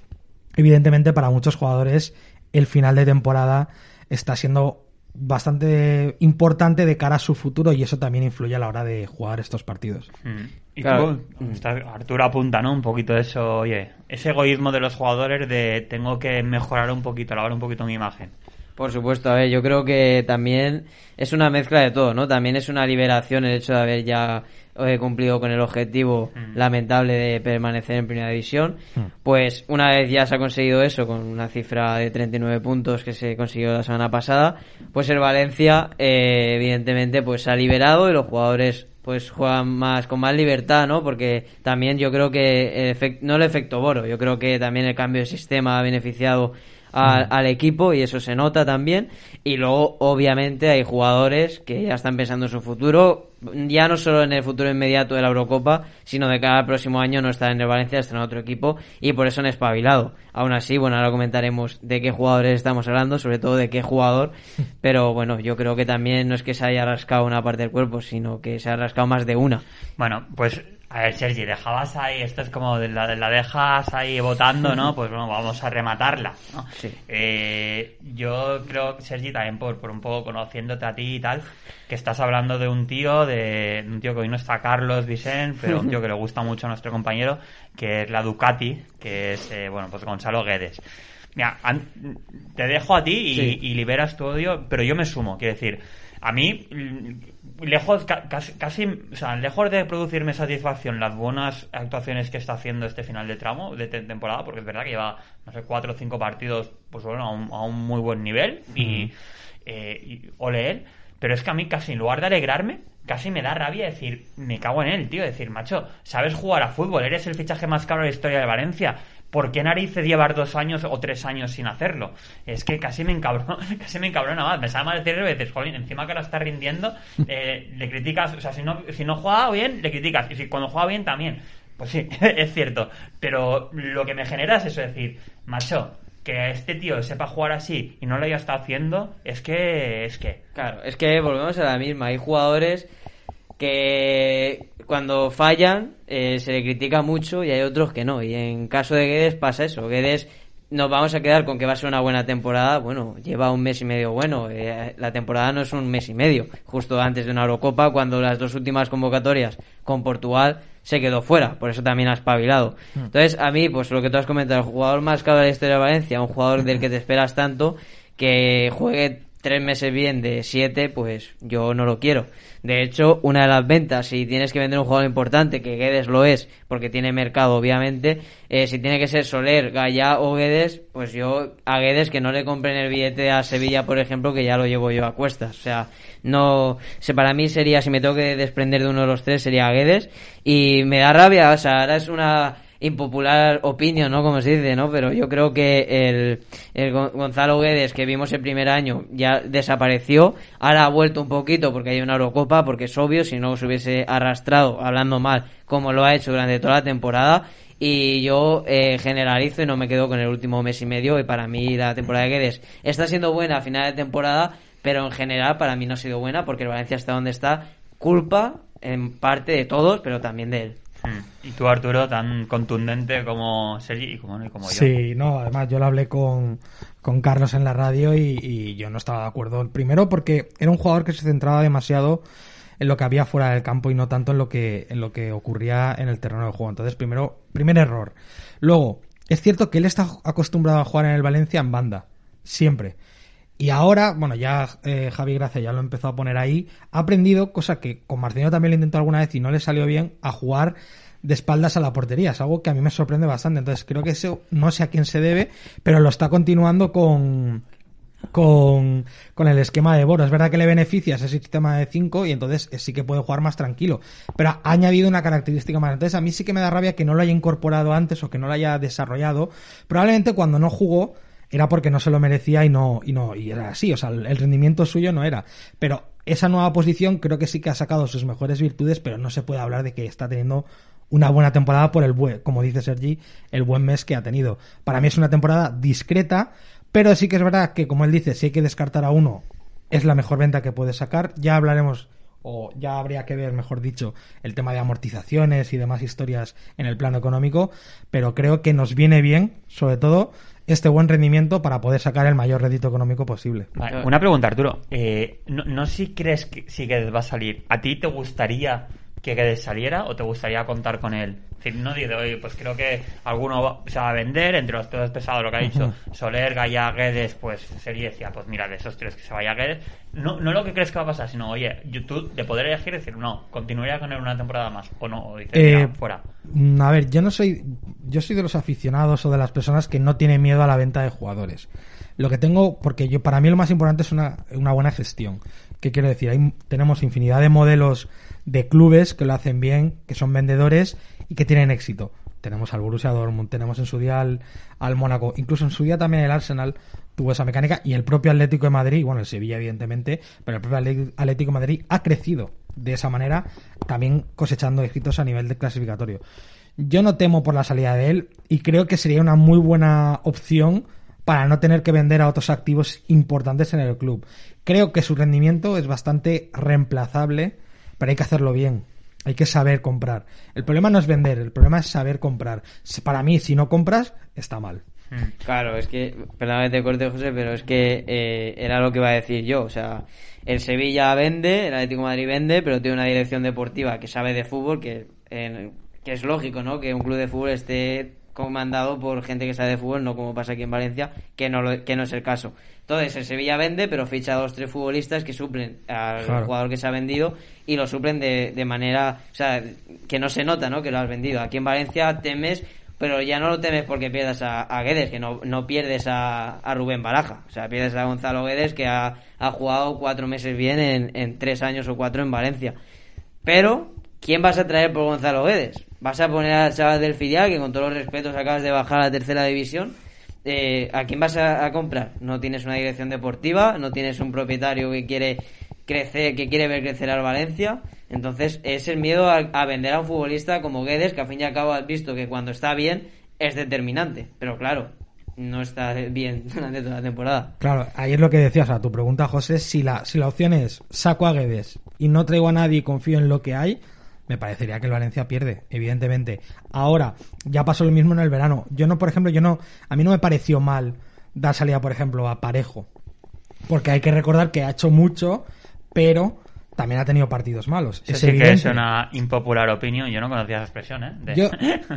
evidentemente, para muchos jugadores, el final de temporada está siendo bastante importante de cara a su futuro y eso también influye a la hora de jugar estos partidos. Mm. Y Arturo apunta, ¿no? Un poquito de eso, oye, ese egoísmo de los jugadores de tengo que mejorar un poquito, lavar un poquito mi imagen. Por supuesto, a ver, yo creo que también es una mezcla de todo, ¿no? También es una liberación el hecho de haber ya eh, cumplido con el objetivo Mm. lamentable de permanecer en primera división. Pues una vez ya se ha conseguido eso, con una cifra de 39 puntos que se consiguió la semana pasada, pues el Valencia, eh, evidentemente, pues se ha liberado y los jugadores pues juegan más con más libertad, ¿no? Porque también yo creo que el efec- no el efecto Boro, yo creo que también el cambio de sistema ha beneficiado a- al equipo y eso se nota también. Y luego, obviamente, hay jugadores que ya están pensando en su futuro, ya no solo en el futuro inmediato de la Eurocopa, sino de cada próximo año no estar en el Valencia, estar en otro equipo y por eso han espabilado. Aún así, bueno, ahora comentaremos de qué jugadores estamos hablando, sobre todo de qué jugador, pero bueno, yo creo que también no es que se haya rascado una parte del cuerpo, sino que se ha rascado más de una. Bueno, pues a ver, Sergi, dejabas ahí, esto es como de la, la dejas ahí votando, ¿no? Pues bueno, vamos a rematarla, ¿no? Sí. Eh, yo creo, Sergi, también por, por un poco conociéndote a ti y tal, que estás hablando de un tío, de un tío que hoy no está Carlos Vicent, pero un tío que le gusta mucho a nuestro compañero, que es la Ducati, que es, eh, bueno, pues Gonzalo Guedes. Mira, an- te dejo a ti y, Sí. y liberas tu odio, pero yo me sumo, quiero decir, a mí, lejos, ca- casi, casi, o sea, lejos de producirme satisfacción las buenas actuaciones que está haciendo este final de tramo, de te- temporada, porque es verdad que lleva, no sé, cuatro o cinco partidos, pues bueno, a un, a un muy buen nivel, y, eh, y ole él, pero es que a mí casi en lugar de alegrarme, casi me da rabia decir, me cago en él, tío, decir, macho, sabes jugar a fútbol, eres el fichaje más caro de la historia de Valencia, ¿por qué narices llevar dos años o tres años sin hacerlo? Es que casi me encabrona, casi me encabrona más, me sabe mal decirlo y dices, jolín, encima que ahora está rindiendo, eh, le criticas, o sea, si no, si no juega bien, le criticas, y si cuando juega bien también. Pues sí, es cierto, pero lo que me genera es eso, decir, macho, que este tío sepa jugar así y no lo haya estado haciendo, es que, es que, Claro, es que volvemos a la misma. Hay jugadores que cuando fallan eh, se le critica mucho y hay otros que no. Y en caso de Guedes pasa eso. Guedes nos vamos a quedar con que va a ser una buena temporada. Bueno, lleva un mes y medio bueno. Eh, la temporada no es un mes y medio. Justo antes de una Eurocopa, cuando las dos últimas convocatorias con Portugal se quedó fuera. Por eso también ha espabilado. Entonces, a mí, pues lo que tú has comentado, el jugador más caro de la historia de Valencia, un jugador del que te esperas tanto, que juegue tres meses bien de siete, pues yo no lo quiero. De hecho, una de las ventas, si tienes que vender un jugador importante, que Guedes lo es, porque tiene mercado, obviamente, eh, si tiene que ser Soler, Gaya o Guedes, pues yo a Guedes que no le compren el billete a Sevilla, por ejemplo, que ya lo llevo yo a cuestas. O sea, no, se para mí sería, si me tengo que desprender de uno de los tres, sería Guedes. Y me da rabia, o sea, ahora es una impopular opinión, ¿no? Como se dice, ¿no? Pero yo creo que el, el Gon- Gonzalo Guedes que vimos el primer año ya desapareció, ahora ha vuelto un poquito porque hay una Eurocopa, porque es obvio, si no se hubiese arrastrado hablando mal como lo ha hecho durante toda la temporada. Y yo eh, generalizo y no me quedo con el último mes y medio. Y para mí la temporada de Guedes está siendo buena a final de temporada, pero en general para mí no ha sido buena porque el Valencia está donde está. Culpa en parte de todos, pero también de él. Mm. Y tú, Arturo, tan contundente como Sergi y como, y como yo. Sí, no, además yo lo hablé con, con Carlos en la radio y, y yo no estaba de acuerdo. Primero porque era un jugador que se centraba demasiado en lo que había fuera del campo y no tanto en lo que, en lo que ocurría en el terreno de juego. Entonces, primero, primer error. Luego, es cierto que él está acostumbrado a jugar en el Valencia en banda, siempre. Y ahora, bueno, ya eh, Javi Gracia ya lo empezó a poner ahí, ha aprendido, cosa que con Marcelino también lo intentó alguna vez y no le salió bien, a jugar de espaldas a la portería. Es algo que a mí me sorprende bastante. Entonces creo que eso no sé a quién se debe, pero lo está continuando con, con, con el esquema de Boro. Es verdad que le beneficia ese sistema de 5 y entonces eh, sí que puede jugar más tranquilo. Pero ha añadido una característica más. Entonces a mí sí que me da rabia que no lo haya incorporado antes o que no lo haya desarrollado. Probablemente cuando no jugó era porque no se lo merecía y no, y no, y era así, o sea, el rendimiento suyo no era. Pero esa nueva posición creo que sí que ha sacado sus mejores virtudes, pero no se puede hablar de que está teniendo una buena temporada por el buen, como dice Sergi, el buen mes que ha tenido. Para mí es una temporada discreta, pero sí que es verdad que, como él dice, si hay que descartar a uno, es la mejor venta que puede sacar. Ya hablaremos, o ya habría que ver, mejor dicho, el tema de amortizaciones y demás historias en el plano económico, pero creo que nos viene bien, sobre todo, este buen rendimiento para poder sacar el mayor rédito económico posible. Una pregunta, Arturo. Eh, no, no si crees que va a salir. ¿A ti te gustaría que Guedes saliera o te gustaría contar con él? Es decir, no digo, oye, pues creo que alguno va- se va a vender entre los pesos pesados, lo que ha dicho Soler, Gaya, Guedes, pues sería decía, pues mira, de esos tres que se vaya Guedes. No, no lo que crees que va a pasar, sino, oye, YouTube de poder elegir decir, no, continuaría con él una temporada más o no, o dices, Eh, mira, fuera. Mm, A ver, yo no soy. Yo soy de los aficionados o de las personas que no tienen miedo a la venta de jugadores. Lo que tengo, porque yo para mí lo más importante es una, una buena gestión. ¿Qué quiero decir? Hay, tenemos infinidad de modelos de clubes que lo hacen bien, que son vendedores y que tienen éxito. Tenemos al Borussia Dortmund, tenemos en su día al, al Mónaco, incluso en su día también el Arsenal tuvo esa mecánica y el propio Atlético de Madrid, bueno, el Sevilla evidentemente, pero el propio Atlético de Madrid ha crecido de esa manera, también cosechando éxitos a nivel de clasificatorio. Yo no temo por la salida de él y creo que sería una muy buena opción para no tener que vender a otros activos importantes en el club. Creo que su rendimiento es bastante reemplazable, pero hay que hacerlo bien. Hay que saber comprar. El problema no es vender, el problema es saber comprar. Para mí, si no compras, está mal. Claro, es que, perdóname te corte, José, pero es que eh, era lo que iba a decir yo. O sea, el Sevilla vende, el Atlético Madrid vende, pero tiene una dirección deportiva que sabe de fútbol, que, que es lógico, ¿no? Que un club de fútbol esté comandado por gente que sabe de fútbol, no como pasa aquí en Valencia, que no, lo- que no es el caso. Entonces, el Sevilla vende, pero ficha a dos tres futbolistas que suplen al Claro. jugador que se ha vendido y lo suplen de, de manera, o sea, que no se nota, ¿no? Que lo has vendido. Aquí en Valencia temes pero ya no lo temes porque pierdas a, a Guedes, que no, no pierdes a, a Rubén Baraja. O sea, pierdes a Gonzalo Guedes, que ha, ha jugado cuatro meses bien en, en tres años o cuatro en Valencia. Pero, ¿quién vas a traer por Gonzalo Guedes? ¿Vas a poner al chaval del filial, que con todos los respetos acabas de bajar a la tercera división? Eh, ¿A quién vas a, a comprar? No tienes una dirección deportiva, no tienes un propietario que quiere crecer, que quiere ver crecer al Valencia. Entonces, es el miedo a, a vender a un futbolista como Guedes, que al fin y al cabo has visto que cuando está bien es determinante. Pero claro, no está bien durante toda la temporada. Claro, ahí es lo que decías, a tu pregunta, José, si la, si la opción es saco a Guedes y no traigo a nadie y confío en lo que hay, me parecería que el Valencia pierde, evidentemente. Ahora, ya pasó lo mismo en el verano. Yo no, por ejemplo, yo no, a mí no me pareció mal dar salida, por ejemplo, a Parejo. Porque hay que recordar que ha hecho mucho, pero también ha tenido partidos malos. Eso es sí que es una impopular opinión. Yo no conocía esa expresión, ¿eh? De- Yo,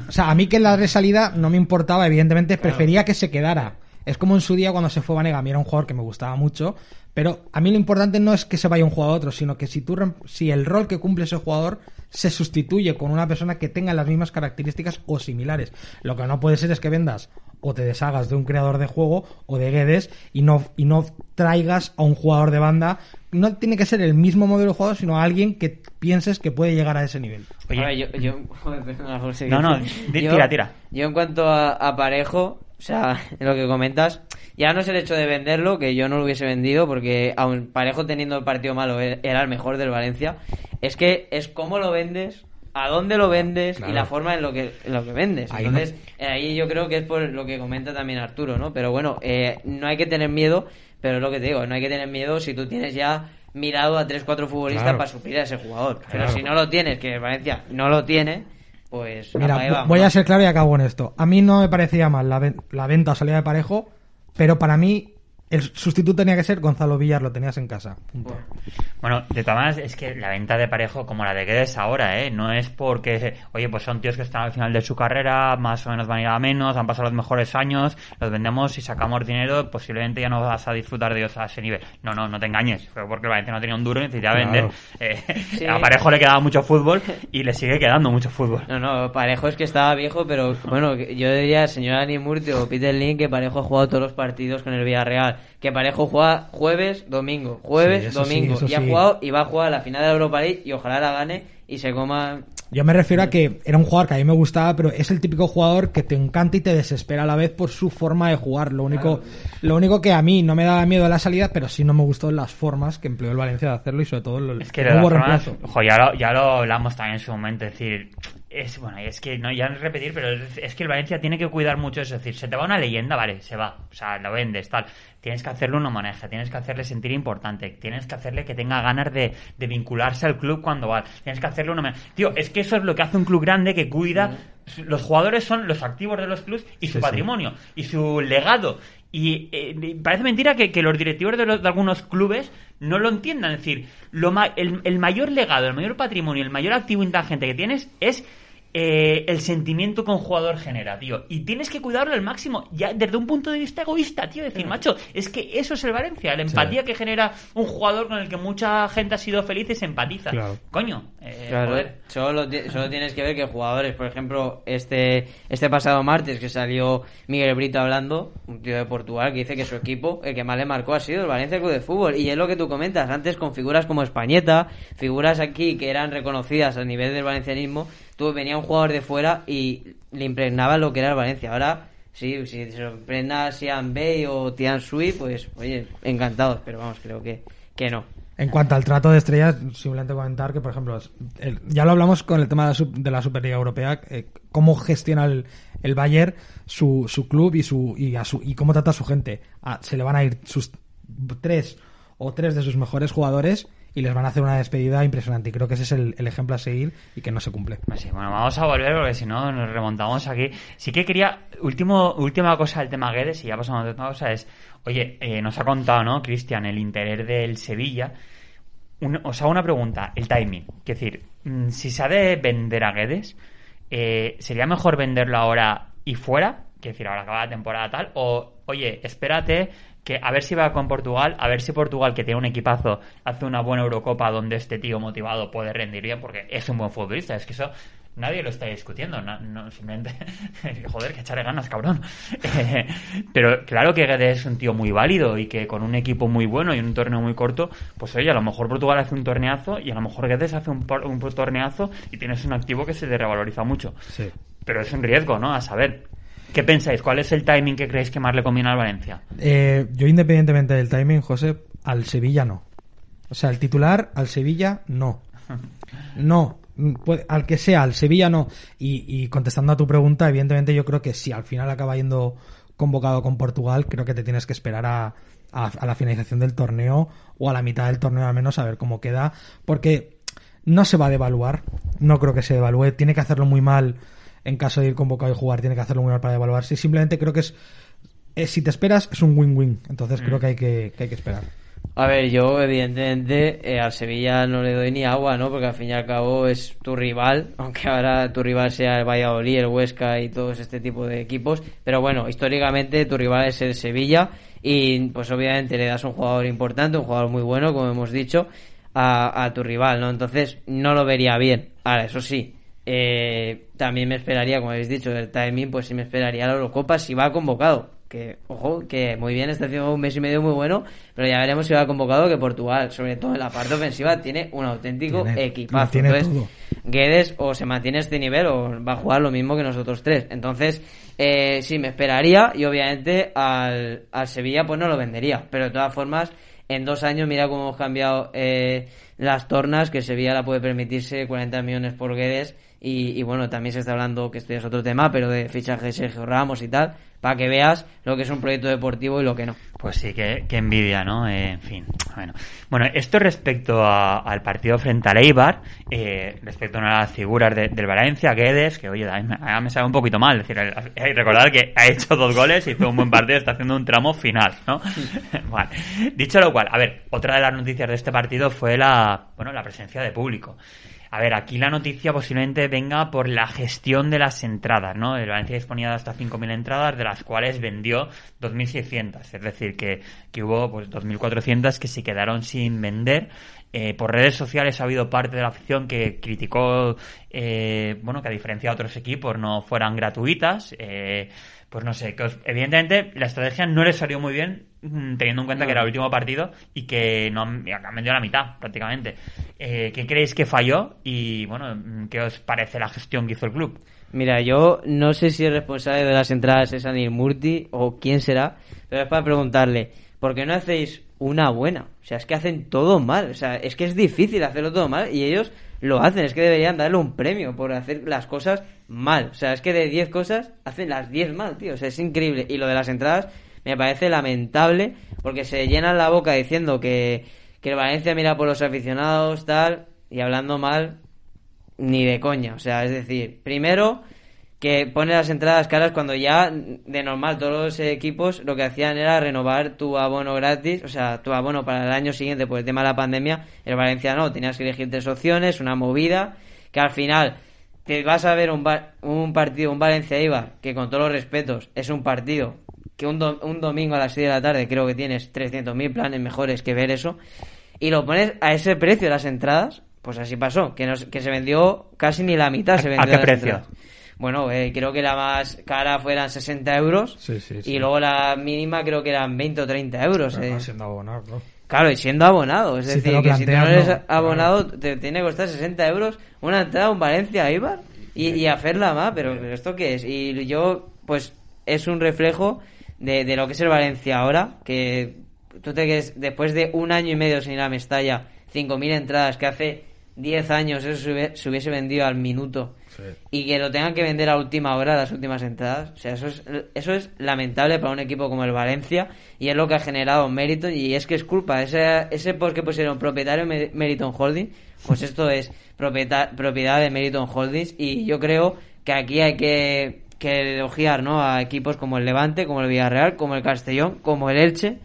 o sea, a mí que la resalida no me importaba, evidentemente, prefería que se quedara. Es como en su día cuando se fue Vanega, a mí era un jugador que me gustaba mucho, pero a mí lo importante no es que se vaya un jugador a otro, sino que si tú si el rol que cumple ese jugador se sustituye con una persona que tenga las mismas características o similares. Lo que no puede ser es que vendas o te deshagas de un creador de juego o de Guedes y no, y no traigas a un jugador de banda. No tiene que ser el mismo modelo de jugador, sino a alguien que pienses que puede llegar a ese nivel. Oye. Yo, yo- joder, perdona, José, No, no, yo- tira, tira. Yo en cuanto a, a Parejo, o sea, en lo que comentas, ya no es el hecho de venderlo, que yo no lo hubiese vendido, porque aun Parejo teniendo el partido malo e- era el mejor del Valencia, es que es cómo lo vendes, a dónde lo vendes Claro. y la forma en lo que, en lo que vendes. Ahí Entonces, eh, ahí yo creo que es por lo que comenta también Arturo, ¿no? Pero bueno, eh, no hay que tener miedo, pero es lo que te digo, no hay que tener miedo si tú tienes ya mirado a 3-4 futbolistas Claro. para suplir a ese jugador. Pero Claro. si no lo tienes, que Valencia no lo tiene, pues Mira, voy ¿no? a ser claro y acabo en esto. A mí no me parecía mal la, la venta o salida de parejo, pero para mí el sustituto tenía que ser Gonzalo Villar, lo tenías en casa. Punto. Bueno, de todas maneras, es que la venta de parejo como la de Guedes ahora, ¿eh? No es porque, oye, pues son tíos que están al final de su carrera, más o menos van a ir a menos, han pasado los mejores años, los vendemos y sacamos dinero, posiblemente ya no vas a disfrutar de ellos a ese nivel. No, no, no te engañes, fue porque el Valencia no tenía un duro y necesitaba Claro. vender. Eh, Sí. A Parejo le quedaba mucho fútbol y le sigue quedando mucho fútbol. No, no, Parejo es que estaba viejo, pero bueno, que- yo diría, señor Ani Murti o Peter Lin, que Parejo ha jugado todos los partidos con el Villarreal. Que Parejo juega jueves, domingo, jueves, Sí, eso sí, domingo. y ha sí. jugado y va a jugar la final de la Europa League y ojalá la gane y se coma. Yo me refiero a que era un jugador que a mí me gustaba, pero es el típico jugador que te encanta y te desespera a la vez por su forma de jugar. Lo único, lo único que a mí no me daba miedo la salida, pero sí no me gustó las formas que empleó el Valencia de hacerlo y sobre todo lo, Es que hubo todas formas, ojo, ya lo, ya lo hablamos también en su momento, es decir, es bueno, es que no ya no es repetir, pero es, es que el Valencia tiene que cuidar mucho eso, es decir, se te va una leyenda, vale, se va, o sea, lo vendes, tal, tienes que hacerle una maneja, tienes que hacerle sentir importante, tienes que hacerle que tenga ganas de, de vincularse al club cuando va, tienes que hacerle una maneja. Tío, es que eso es lo que hace un club grande que cuida, los jugadores son los activos de los clubs y su Sí, sí. patrimonio y su legado. Y eh, parece mentira que, que los directivos de, los- de algunos clubes no lo entiendan. Es decir, lo ma- el, el mayor legado, el mayor patrimonio, el mayor activo intangente que tienes es eh, el sentimiento que un jugador genera, tío. Y tienes que cuidarlo al máximo, ya desde un punto de vista egoísta, tío. Es decir, macho, es que eso es el Valencia, la empatía que genera un jugador con el que mucha gente ha sido feliz y se empatiza. Claro. Coño, eh, Claro, joder. solo, solo tienes que ver que jugadores, por ejemplo, este, este pasado martes que salió Miguel Brito hablando, un tío de Portugal, que dice que su equipo, el que más le marcó ha sido el Valencia Club de Fútbol. Y es lo que tú comentas, antes con figuras como Españeta, figuras aquí que eran reconocidas a nivel del valencianismo, tú venía un jugador de fuera y le impregnaba lo que era el Valencia. Ahora, sí, si se impregna Sian Bay o Tian Sui, pues, oye, encantados, pero vamos, creo que, que no. En cuanto al trato de estrellas, simplemente comentar que, por ejemplo, el- ya lo hablamos con el tema de la, Sup- de la Superliga Europea, eh, cómo gestiona el, el Bayern su, su club y su y, a su y cómo trata a su gente. Ah, se le van a ir sus tres o tres de sus mejores jugadores y les van a hacer una despedida impresionante. Y creo que ese es el, ejemplo a seguir y que no se cumple. Pues sí, bueno, vamos a volver porque si no nos remontamos aquí. Sí que quería, último, última cosa del tema Guedes y ya pasamos a otra cosa es, oye, eh, nos ha contado, ¿no, Cristian, el interés del Sevilla? Un- os hago una pregunta, el timing. Es decir, mm, si se ha de vender a Guedes, eh, ¿sería mejor venderlo ahora y fuera? Que decir, ahora acaba la temporada tal, o, oye, espérate que a ver si va con Portugal, a ver si Portugal, que tiene un equipazo, hace una buena Eurocopa donde este tío motivado puede rendir bien, porque es un buen futbolista, es que eso nadie lo está discutiendo, no, no, simplemente, joder, que echarle ganas, cabrón. Eh, pero claro que Guedes es un tío muy válido y que con un equipo muy bueno y un torneo muy corto, pues oye, a lo mejor Portugal hace un torneazo y a lo mejor Guedes hace un, un torneazo y tienes un activo que se te revaloriza mucho. Sí. Pero es un riesgo, ¿no? A saber. ¿Qué pensáis? ¿Cuál es el timing que creéis que más le conviene al Valencia? Eh, yo, independientemente del timing, José, al Sevilla no. O sea, el titular al Sevilla no. No. Puede- Al que sea, al Sevilla no. Y, y contestando a tu pregunta, evidentemente yo creo que si al final acaba yendo convocado con Portugal, creo que te tienes que esperar a, a- a la finalización del torneo o a la mitad del torneo al menos a ver cómo queda. Porque no se va a devaluar. No creo que se devalúe. Tiene que hacerlo muy mal en caso de ir convocado y jugar. Tiene que hacerlo muy mal para devaluarse. Y simplemente creo que es eh, si te esperas es un win-win. Entonces creo que hay que, que hay que esperar. A ver, yo evidentemente eh, al Sevilla no le doy ni agua, ¿no? Porque al fin y al cabo es tu rival, aunque ahora tu rival sea el Valladolid, el Huesca y todos este tipo de equipos. Pero bueno, históricamente tu rival es el Sevilla y pues obviamente le das un jugador importante, un jugador muy bueno, como hemos dicho, a, a tu rival, ¿no? Entonces no lo vería bien. Ahora, eso sí, eh, también me esperaría, como habéis dicho, del timing, pues sí me esperaría la Eurocopa si va convocado. Que, ojo, que muy bien, está haciendo un mes y medio muy bueno, pero ya veremos si va convocado que Portugal, sobre todo en la parte ofensiva, tiene un auténtico Tiene- equipazo. tiene Entonces, todo. Guedes o se mantiene este nivel o va a jugar lo mismo que nosotros tres. Entonces, eh, sí, me esperaría y obviamente al, al Sevilla pues no lo vendería. Pero de todas formas, en dos años mira cómo hemos cambiado eh, las tornas, que Sevilla la puede permitirse 40 millones por Guedes y, y bueno, también se está hablando, que esto ya es otro tema, pero de fichaje de Sergio Ramos y tal, para que veas lo que es un proyecto deportivo y lo que no. Pues sí, que, que envidia, ¿no? Eh, en fin, bueno. Bueno, esto respecto a- al partido frente al Eibar, eh, respecto a las figuras de- del Valencia, Guedes, que oye, me, me sabe un poquito mal. Es decir, hay que recordar que ha hecho dos goles, hizo un buen partido, está haciendo un tramo final, ¿no? vale. Dicho lo cual, a ver, otra de las noticias de este partido fue la, bueno, la presencia de público. A ver, aquí la noticia posiblemente venga por la gestión de las entradas, ¿no? El Valencia disponía de hasta 5.000 entradas, de las cuales vendió 2.600. Es decir, que, que hubo pues 2.400 que se quedaron sin vender. Eh, por redes sociales ha habido parte de la afición que criticó, eh, bueno, que a diferencia de otros equipos no fueran gratuitas. Eh, pues no sé, que os- evidentemente la estrategia no les salió muy bien mm, teniendo en cuenta que era el último partido y que no han, han vendido la mitad prácticamente. Eh, ¿Qué creéis que falló? Y bueno, mm, ¿qué os parece la gestión que hizo el club? Mira, yo no sé si el responsable de las entradas es Anil Murti o quién será, pero es para preguntarle, ¿por qué no hacéis una buena? O sea, es que hacen todo mal, o sea, es que es difícil hacerlo todo mal y ellos lo hacen, es que deberían darle un premio por hacer las cosas mal. O sea, es que de 10 cosas hacen las 10 mal, tío, o sea, es increíble. Y lo de las entradas me parece lamentable porque se llenan la boca diciendo que, que el Valencia mira por los aficionados, tal, y hablando mal, ni de coña. O sea, es decir, primero que pone las entradas caras cuando ya de normal todos los equipos lo que hacían era renovar tu abono gratis, o sea, tu abono para el año siguiente por el tema de la pandemia. El Valencia no, tenías que elegir tres opciones, una movida, que al final te vas a ver un, un partido, un Valencia-Ibar, que con todos los respetos es un partido que un, un domingo a las 6 de la tarde creo que tienes 300.000 planes mejores que ver eso, y lo pones a ese precio de las entradas, pues así pasó, que, que se vendió casi ni la mitad. Se vendió ¿A qué precio? Bueno, eh, creo que la más cara fueran 60 euros y luego la mínima creo que eran 20 o 30 euros. Eh. siendo abonado, Claro, y siendo abonado. Es decir, que si tú no eres abonado, te tiene que costar 60 euros una entrada a un Valencia Ibar y, y hacerla más. Pero, ¿esto qué es? Y yo, pues, es un reflejo de, de lo que es el Valencia ahora. Que tú te quedes, después de un año y medio sin ir a Mestalla, 5.000 entradas, que hace 10 años eso se hubiese vendido al minuto y que lo tengan que vender a última hora las últimas entradas. O sea, eso es, eso es lamentable para un equipo como el Valencia y es lo que ha generado mérito y es que es culpa. Ese, ese post que pusieron propietario Meriton Holding, pues esto es propiedad, propiedad de Meriton Holdings y yo creo que aquí hay que, que elogiar ¿no? a equipos como el Levante, como el Villarreal, como el Castellón, como el Elche,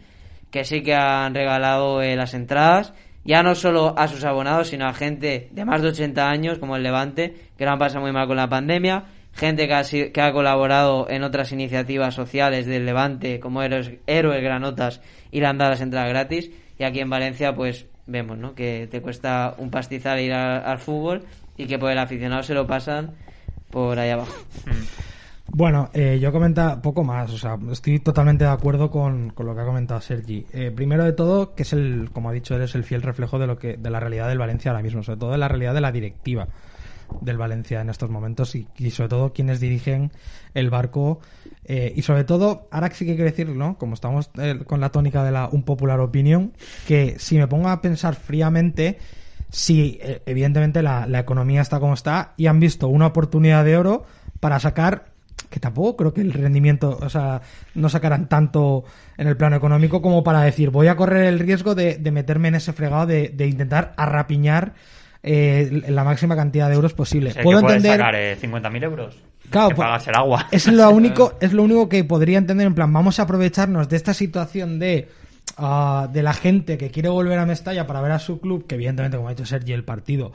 que sí que han regalado eh, las entradas ya no solo a sus abonados, sino a gente de más de 80 años, como el Levante, que lo han pasado muy mal con la pandemia, gente que ha, que ha colaborado en otras iniciativas sociales del Levante, como Héroes, Héroes Granotas, y le han dado las entradas gratis, y aquí en Valencia, pues vemos, ¿no? Que te cuesta un pastizal ir al fútbol y que por el aficionado se lo pasan por ahí abajo. Bueno, eh, yo comenta poco más, o sea, estoy totalmente de acuerdo con, lo que ha comentado Sergi. Eh, primero de todo, que es el, como ha dicho él, es el fiel reflejo de lo que, de la realidad del Valencia ahora mismo, sobre todo de la realidad de la directiva del Valencia en estos momentos y, sobre todo quienes dirigen el barco eh, y sobre todo, ahora sí que que decirlo, ¿no? Como estamos con la tónica de la un popular opinion, que si me pongo a pensar fríamente, si evidentemente la, la economía está como está y han visto una oportunidad de oro para sacar que tampoco creo que el rendimiento, o sea, no sacarán tanto en el plano económico como para decir, voy a correr el riesgo de, meterme en ese fregado de, intentar arrapiñar eh, la máxima cantidad de euros posible. Puedo entender. sacar eh, 50.000 euros. Claro, pues, el agua. Es lo único, es lo único que podría entender en plan, vamos a aprovecharnos de esta situación de ah, de la gente que quiere volver a Mestalla para ver a su club, que evidentemente, como ha dicho Sergi, el partido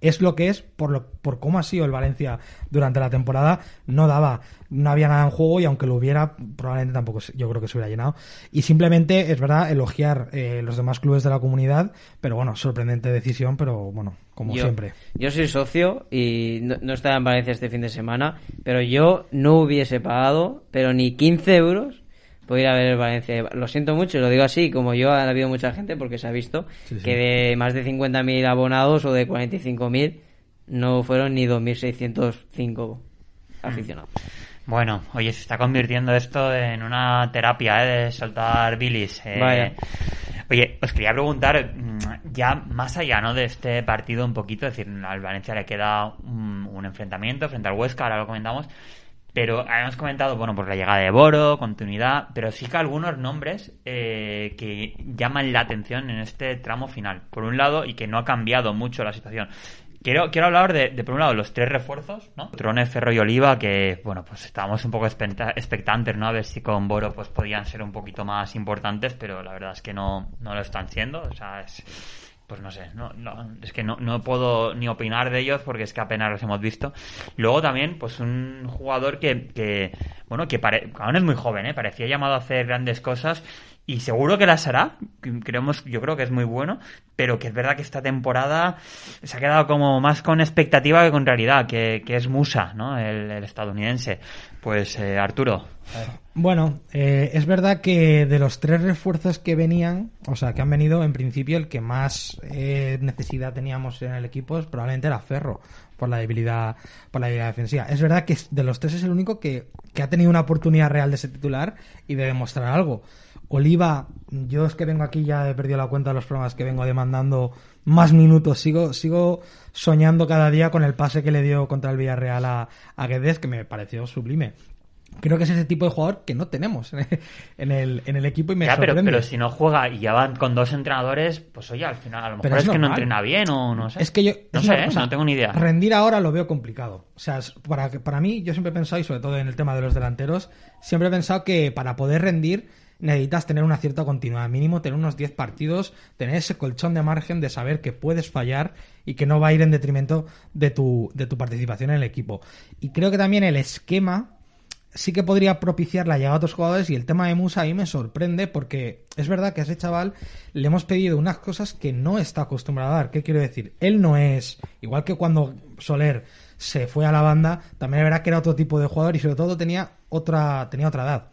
es lo que es por, lo, por cómo ha sido el Valencia durante la temporada. No daba, no había nada en juego y aunque lo hubiera, probablemente tampoco yo creo que se hubiera llenado. Y simplemente, es verdad, elogiar eh, los demás clubes de la comunidad, pero bueno, sorprendente decisión, pero bueno, como siempre. Yo soy socio y no, no estaba en Valencia este fin de semana, pero yo no hubiese pagado, pero ni 15 euros puedo ir a ver Valencia. Lo siento mucho, lo digo así, como yo, ha habido mucha gente porque se ha visto que de más de 50.000 abonados o de 45.000 no fueron ni 2.605 aficionados. Bueno, oye, se está convirtiendo esto en una terapia ¿eh? de soltar bilis. Eh. Oye, os quería preguntar, mm, ya más allá ¿no? de este partido un poquito, es decir, al Valencia le queda un, un enfrentamiento frente al Huesca, ahora lo comentamos, pero habíamos comentado, bueno, por la llegada de Boro, continuidad, pero sí que algunos nombres eh, que llaman la atención en este tramo final. Por un lado, y que no ha cambiado mucho la situación. Quiero, quiero hablar de, por un lado, los tres refuerzos, ¿no? Trones, Ferro y Oliva, que, bueno, pues estábamos un poco expectantes, ¿no? A ver si con Boro, pues podían ser un poquito más importantes, pero la verdad es que no, no lo están siendo. O sea, es pues no sé, no, no, es que no, no puedo ni opinar de ellos porque es que apenas los hemos visto. Luego también, pues un jugador que, que bueno, que pare, aún es muy joven, ¿eh? parecía llamado a hacer grandes cosas y seguro que las hará, creemos, yo creo que es muy bueno, pero que es verdad que esta temporada se ha quedado como más con expectativa que con realidad, que, que es Musa, ¿no? El, estadounidense. Pues eh, Arturo. Bueno, eh, es verdad que de los tres refuerzos que venían, o sea, que han venido, en principio el que más eh, necesidad teníamos en el equipo es probablemente era Ferro, por la debilidad, por la debilidad defensiva. Es verdad que de los tres es el único que, que ha tenido una oportunidad real de ser titular y de demostrar algo. Oliva, yo es que vengo aquí, ya he perdido la cuenta de los programas que vengo demandando más minutos. Sigo, sigo soñando cada día con el pase que le dio contra el Villarreal a, a Guedes, que me pareció sublime. Creo que es ese tipo de jugador que no tenemos en el, en el equipo y me Ya, pero, sorprende. pero si no juega y ya van con dos entrenadores, pues oye, al final a lo Pero mejor es es, que no entrena bien o no sé. Es que yo. No sé, ¿eh? cosa, no tengo ni idea. Rendir ahora lo veo complicado. O sea, para, para mí, yo siempre he pensado, y sobre todo en el tema de los delanteros, siempre he pensado que para poder rendir necesitas tener una cierta continuidad. Mínimo tener unos 10 partidos, tener ese colchón de margen de saber que puedes fallar y que no va a ir en detrimento de tu, de tu participación en el equipo. Y creo que también el esquema sí que podría propiciar la llegada de otros jugadores y el tema de Musa ahí me sorprende porque es verdad que a ese chaval le hemos pedido unas cosas que no está acostumbrado a dar. ¿Qué quiero decir? Él no es, igual que cuando Soler se fue a la banda, también verdad que era otro tipo de jugador y sobre todo tenía otra, tenía otra edad.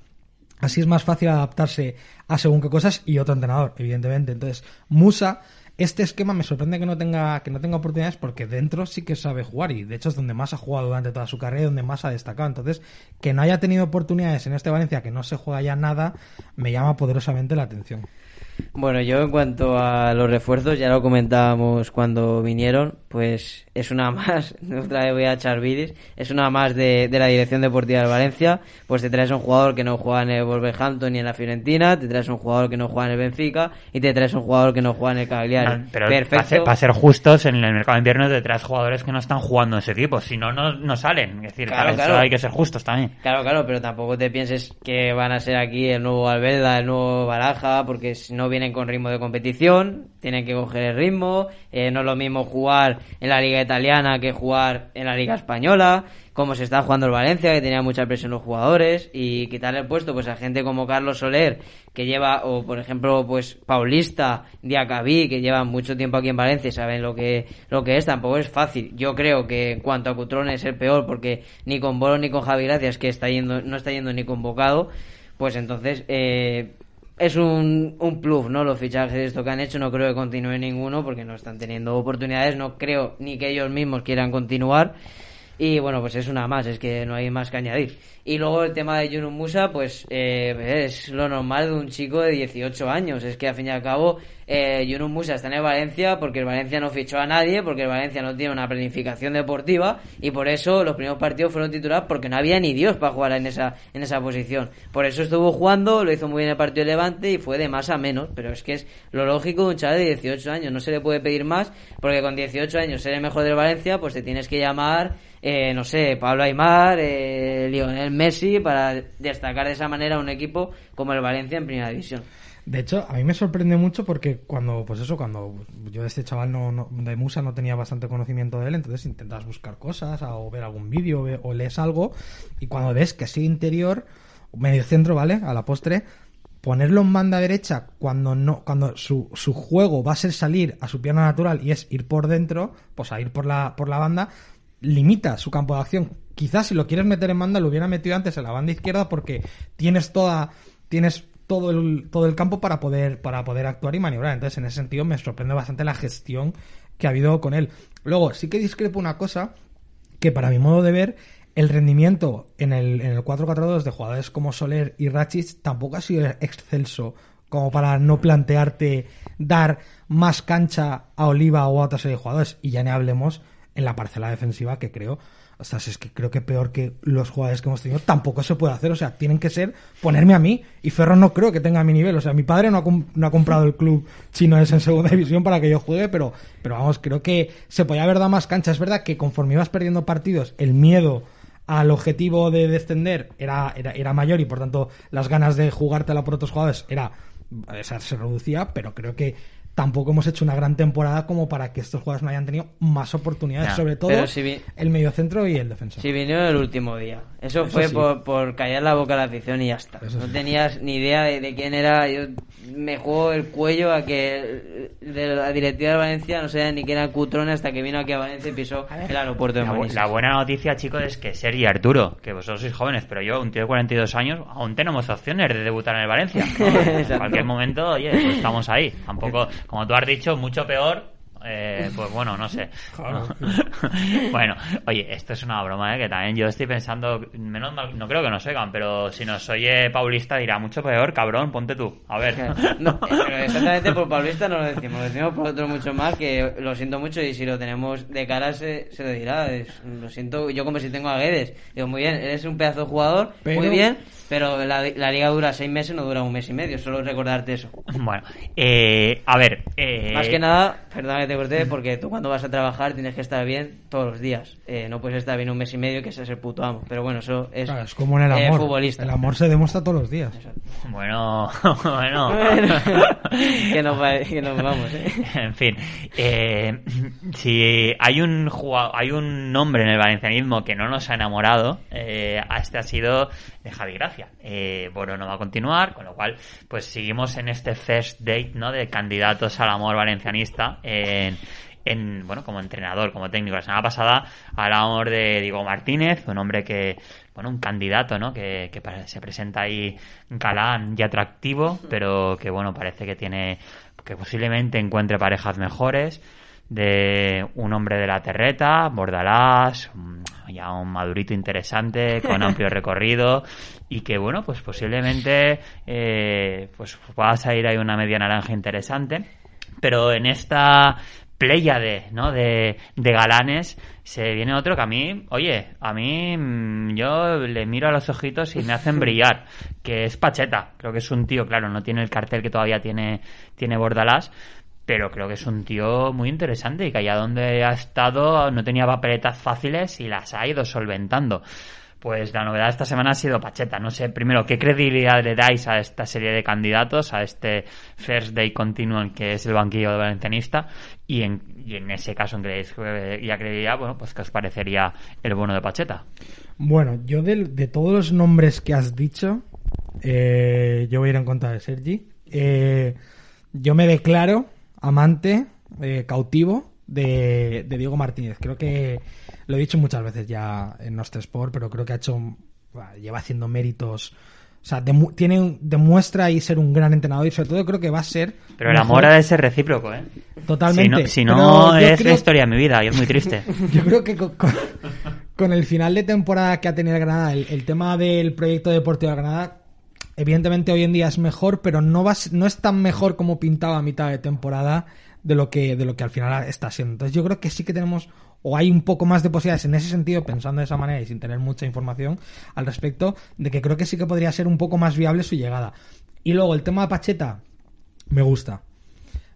Así es más fácil adaptarse a según qué cosas y otro entrenador, evidentemente. Entonces, Musa, este esquema me sorprende que no tenga, que no tenga oportunidades porque dentro sí que sabe jugar y de hecho es donde más ha jugado durante toda su carrera y donde más ha destacado. Entonces, que no haya tenido oportunidades en este Valencia, que no se juega ya nada, me llama poderosamente la atención. Bueno, yo en cuanto a los refuerzos, ya lo comentábamos cuando vinieron, pues es una más, otra vez voy a echar bidis, es una más de, de la Dirección Deportiva del Valencia, pues te traes un jugador que no juega en el Wolverhampton ni en la Fiorentina, te traes un jugador que no juega en el Benfica y te traes un jugador que no juega en el Cagliari. No, pero Perfecto. para ser, para ser justos, en el mercado de invierno te traes jugadores que no están jugando en ese equipo, si no, no, no salen. Es decir, Claro, para eso claro. hay que ser justos también. Claro, claro, pero tampoco te pienses que van a ser aquí el nuevo Albelda, el nuevo Baraja, porque si no vienen con ritmo de competición, tienen que coger el ritmo, eh, no es lo mismo jugar en la liga italiana que jugar en la liga española, como se está jugando el Valencia, que tenía mucha presión los jugadores, y quitarle el puesto pues a gente como Carlos Soler, que lleva, o por ejemplo, pues Paulista, Diacabí, que llevan mucho tiempo aquí en Valencia y saben lo que, lo que es, tampoco es fácil. Yo creo que en cuanto a Cutrone es el peor, porque ni con Bolo ni con Javi Gracias, que está yendo, no está yendo ni convocado, pues entonces, eh, es un, un plus, ¿no? Los fichajes de esto que han hecho, no creo que continúe ninguno porque no están teniendo oportunidades, no creo ni que ellos mismos quieran continuar. Y bueno, pues es una más, es que no hay más que añadir. Y luego el tema de Yunus Musa, pues eh, es lo normal de un chico de 18 años. Es que al fin y al cabo, eh, Yunus Musa está en el Valencia porque el Valencia no fichó a nadie, porque el Valencia no tiene una planificación deportiva y por eso los primeros partidos fueron titular porque no había ni Dios para jugar en esa, en esa posición. Por eso estuvo jugando, lo hizo muy bien el partido de Levante y fue de más a menos. Pero es que es lo lógico de un chaval de 18 años, no se le puede pedir más porque con 18 años ser el mejor del Valencia, pues te tienes que llamar eh, no sé, Pablo Aymar, eh, Lionel Messi, para destacar de esa manera un equipo como el Valencia en Primera División. De hecho, a mí me sorprende mucho porque cuando, pues eso, cuando yo de este chaval no, no- de Musa no tenía bastante conocimiento de él, entonces intentas buscar cosas o ver algún vídeo o lees algo y cuando ves que así interior, medio centro, ¿vale? A la postre, ponerlo en banda derecha cuando no, cuando su, su juego va a ser salir a su pierna natural y es ir por dentro, pues a ir por la, por la banda, limita su campo de acción. Quizás si lo quieres meter en banda lo hubiera metido antes en la banda izquierda porque tienes toda tienes todo el todo el campo para poder para poder actuar y maniobrar. Entonces, en ese sentido me sorprende bastante la gestión que ha habido con él. Luego, sí que discrepo una cosa que para mi modo de ver el rendimiento en el, en el 4-4-2 de jugadores como Soler y Rachis tampoco ha sido excelso como para no plantearte dar más cancha a Oliva o a otra serie de jugadores. Y ya ni hablemos en la parcela defensiva que creo, o sea, si es que creo que peor que los jugadores que hemos tenido tampoco se puede hacer. O sea, tienen que ser ponerme a mí. Y Ferro no creo que tenga mi nivel. O sea, mi padre no ha, no ha comprado el club chino ese en segunda división para que yo juegue, pero, pero vamos, creo que se podía haber dado más cancha. Es verdad que conforme ibas perdiendo partidos, el miedo al objetivo de descender era, era, era mayor y por tanto las ganas de jugártela por otros jugadores era o sea, se reducía, pero creo que tampoco hemos hecho una gran temporada como para que estos jugadores no hayan tenido más oportunidades, Ya, sobre todo si vi- el mediocentro y el defensor. Si vinieron el último día. Eso, Eso fue sí. por, por callar la boca a la afición y ya está. Eso no sí. tenías ni idea de, de quién era. Yo me juego el cuello a que de la directiva de Valencia no sabía ni quién era Cutrone hasta que vino aquí a Valencia y pisó el aeropuerto de Manises. la buena noticia, chicos, es que Sergi Arturo, que vosotros sois jóvenes, pero yo, un tío de 42 años, aún tenemos opciones de debutar en el Valencia. ¿no? en cualquier momento, oye, pues estamos ahí. Tampoco, como tú has dicho, mucho peor. Eh, pues bueno, no sé. bueno, oye, esto es una broma, ¿eh? Que también yo estoy pensando, menos mal, no creo que nos oigan, pero si nos oye Paulista dirá mucho peor, cabrón, ponte tú. A ver. No, pero exactamente por Paulista no lo decimos, lo decimos por otro mucho más, que lo siento mucho y si lo tenemos de cara se, se lo dirá. Es- lo siento, yo como si tengo a Guedes. Digo, muy bien, eres un pedazo de jugador, Pero- muy bien, pero la, la liga dura seis meses, no dura un mes y medio, solo recordarte eso. Bueno, eh, a ver. eh, Más que nada, perdona que te corté, porque tú cuando vas a trabajar tienes que estar bien todos los días. Eh, no puedes estar bien un mes y medio que seas el puto amo. Pero bueno, eso es, Claro, es como en el eh, amor. futbolista. El amor se demuestra todos los días. Bueno, bueno. Bueno, que, nos va- que nos vamos, ¿eh? en fin, eh, si hay un jugado- hay un nombre en el valencianismo que no nos ha enamorado, eh, este ha sido de Javi Gracia. Eh, bueno, no va a continuar, con lo cual, pues seguimos en este first date, ¿no? De candidatos al amor valencianista en, en, bueno, como entrenador, como técnico. La semana pasada hablábamos de Diego Martínez, un hombre que, bueno, un candidato, ¿no? Que, que se presenta ahí galán y atractivo, pero que, bueno, parece que tiene, que posiblemente encuentre parejas mejores de un hombre de la terreta, Bordalás, ya un madurito interesante, con amplio recorrido y que bueno, pues posiblemente eh, pues va a salir ahí una media naranja interesante, pero en esta pléyade ¿no? de, de galanes se viene otro que a mí, oye, a mí mm, yo le miro a los ojitos y me hacen brillar, que es Pacheta, creo que es un tío, claro, no tiene el cartel que todavía tiene, tiene Bordalás, pero creo que es un tío muy interesante y que allá donde ha estado no tenía papeletas fáciles y las ha ido solventando. Pues la novedad de esta semana ha sido Pacheta. No sé, primero, ¿qué credibilidad le dais a esta serie de candidatos, a este First Day Continuum que es el banquillo de valencianista? Y en, y en ese caso en dais ya credibilidad, bueno, pues ¿qué os parecería el bono de Pacheta? Bueno, yo de, de todos los nombres que has dicho, eh, yo voy a ir en contra de Sergi. Eh, yo me declaro amante, eh, cautivo de Diego Martínez. Creo que lo he dicho muchas veces ya en nuestro Sport, pero creo que ha hecho, lleva haciendo méritos. O sea, demu- tiene, demuestra ahí ser un gran entrenador y sobre todo creo que va a ser. Pero el amor ha de ser recíproco, ¿eh? Totalmente. Si no, si es la historia de mi vida y es muy triste. yo creo que con, con- con el final de temporada que ha tenido el Granada, el, el tema del proyecto deportivo de Granada, evidentemente hoy en día es mejor, pero no va no es tan mejor como pintaba a mitad de temporada de lo que de lo que al final está siendo. Entonces yo creo que sí que tenemos o hay un poco más de posibilidades en ese sentido, pensando de esa manera y sin tener mucha información al respecto, de que creo que sí que podría ser un poco más viable su llegada. Y luego el tema de Pacheta, me gusta.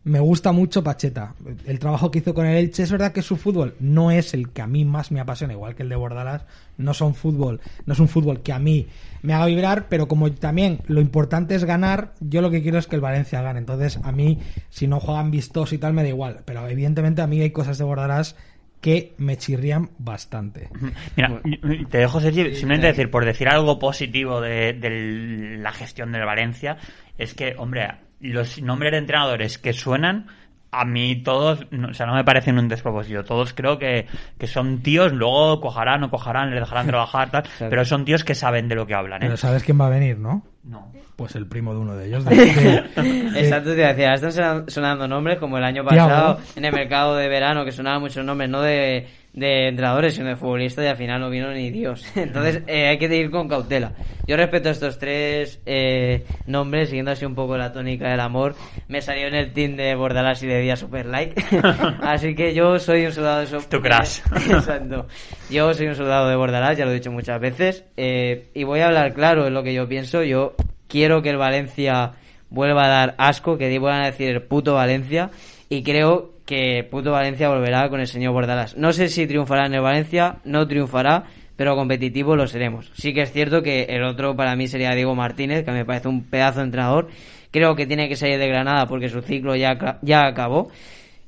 Me gusta mucho Pacheta. El trabajo que hizo con el Elche es verdad que su fútbol no es el que a mí más me apasiona, igual que el de Bordalás. No son fútbol, no es un fútbol que a mí me haga vibrar, pero como también lo importante es ganar, yo lo que quiero es que el Valencia gane. Entonces, a mí, si no juegan vistosos y tal, me da igual. Pero evidentemente a mí hay cosas de Bordalás que me chirrían bastante. Mira, te dejo, Sergi, simplemente decir, por decir algo positivo de, de la gestión del Valencia, es que, hombre, los nombres de entrenadores que suenan, a mí todos, no, o sea, no me parecen un despropósito. Todos creo que, que son tíos, luego cojarán o cojarán, les dejarán trabajar, tal, pero son tíos que saben de lo que hablan, ¿eh? Pero sabes quién va a venir, ¿no? No. Pues el primo de uno de ellos. de- de- Exacto, te decía, están sonan- sonando nombres como el año pasado en el mercado de verano que sonaban muchos nombres, no de, de entrenadores, sino de futbolistas y al final no vino ni Dios. Entonces eh, hay que ir con cautela. Yo respeto estos tres eh, nombres, siguiendo así un poco la tónica del amor. Me salió en el team de Bordalás y de Día Super Like. así que yo soy un soldado de eso. Tu crush. Exacto. Yo soy un soldado de Bordalás, ya lo he dicho muchas veces. eh, y voy a hablar claro en lo que yo pienso. Yo quiero que el Valencia vuelva a dar asco, que vuelvan a decir el puto Valencia. Y creo que puto Valencia volverá con el señor Bordalás. No sé si triunfará en el Valencia, no triunfará, pero competitivo lo seremos. Sí que es cierto que el otro para mí sería Diego Martínez, que me parece un pedazo de entrenador. Creo que tiene que salir de Granada porque su ciclo ya, ya acabó.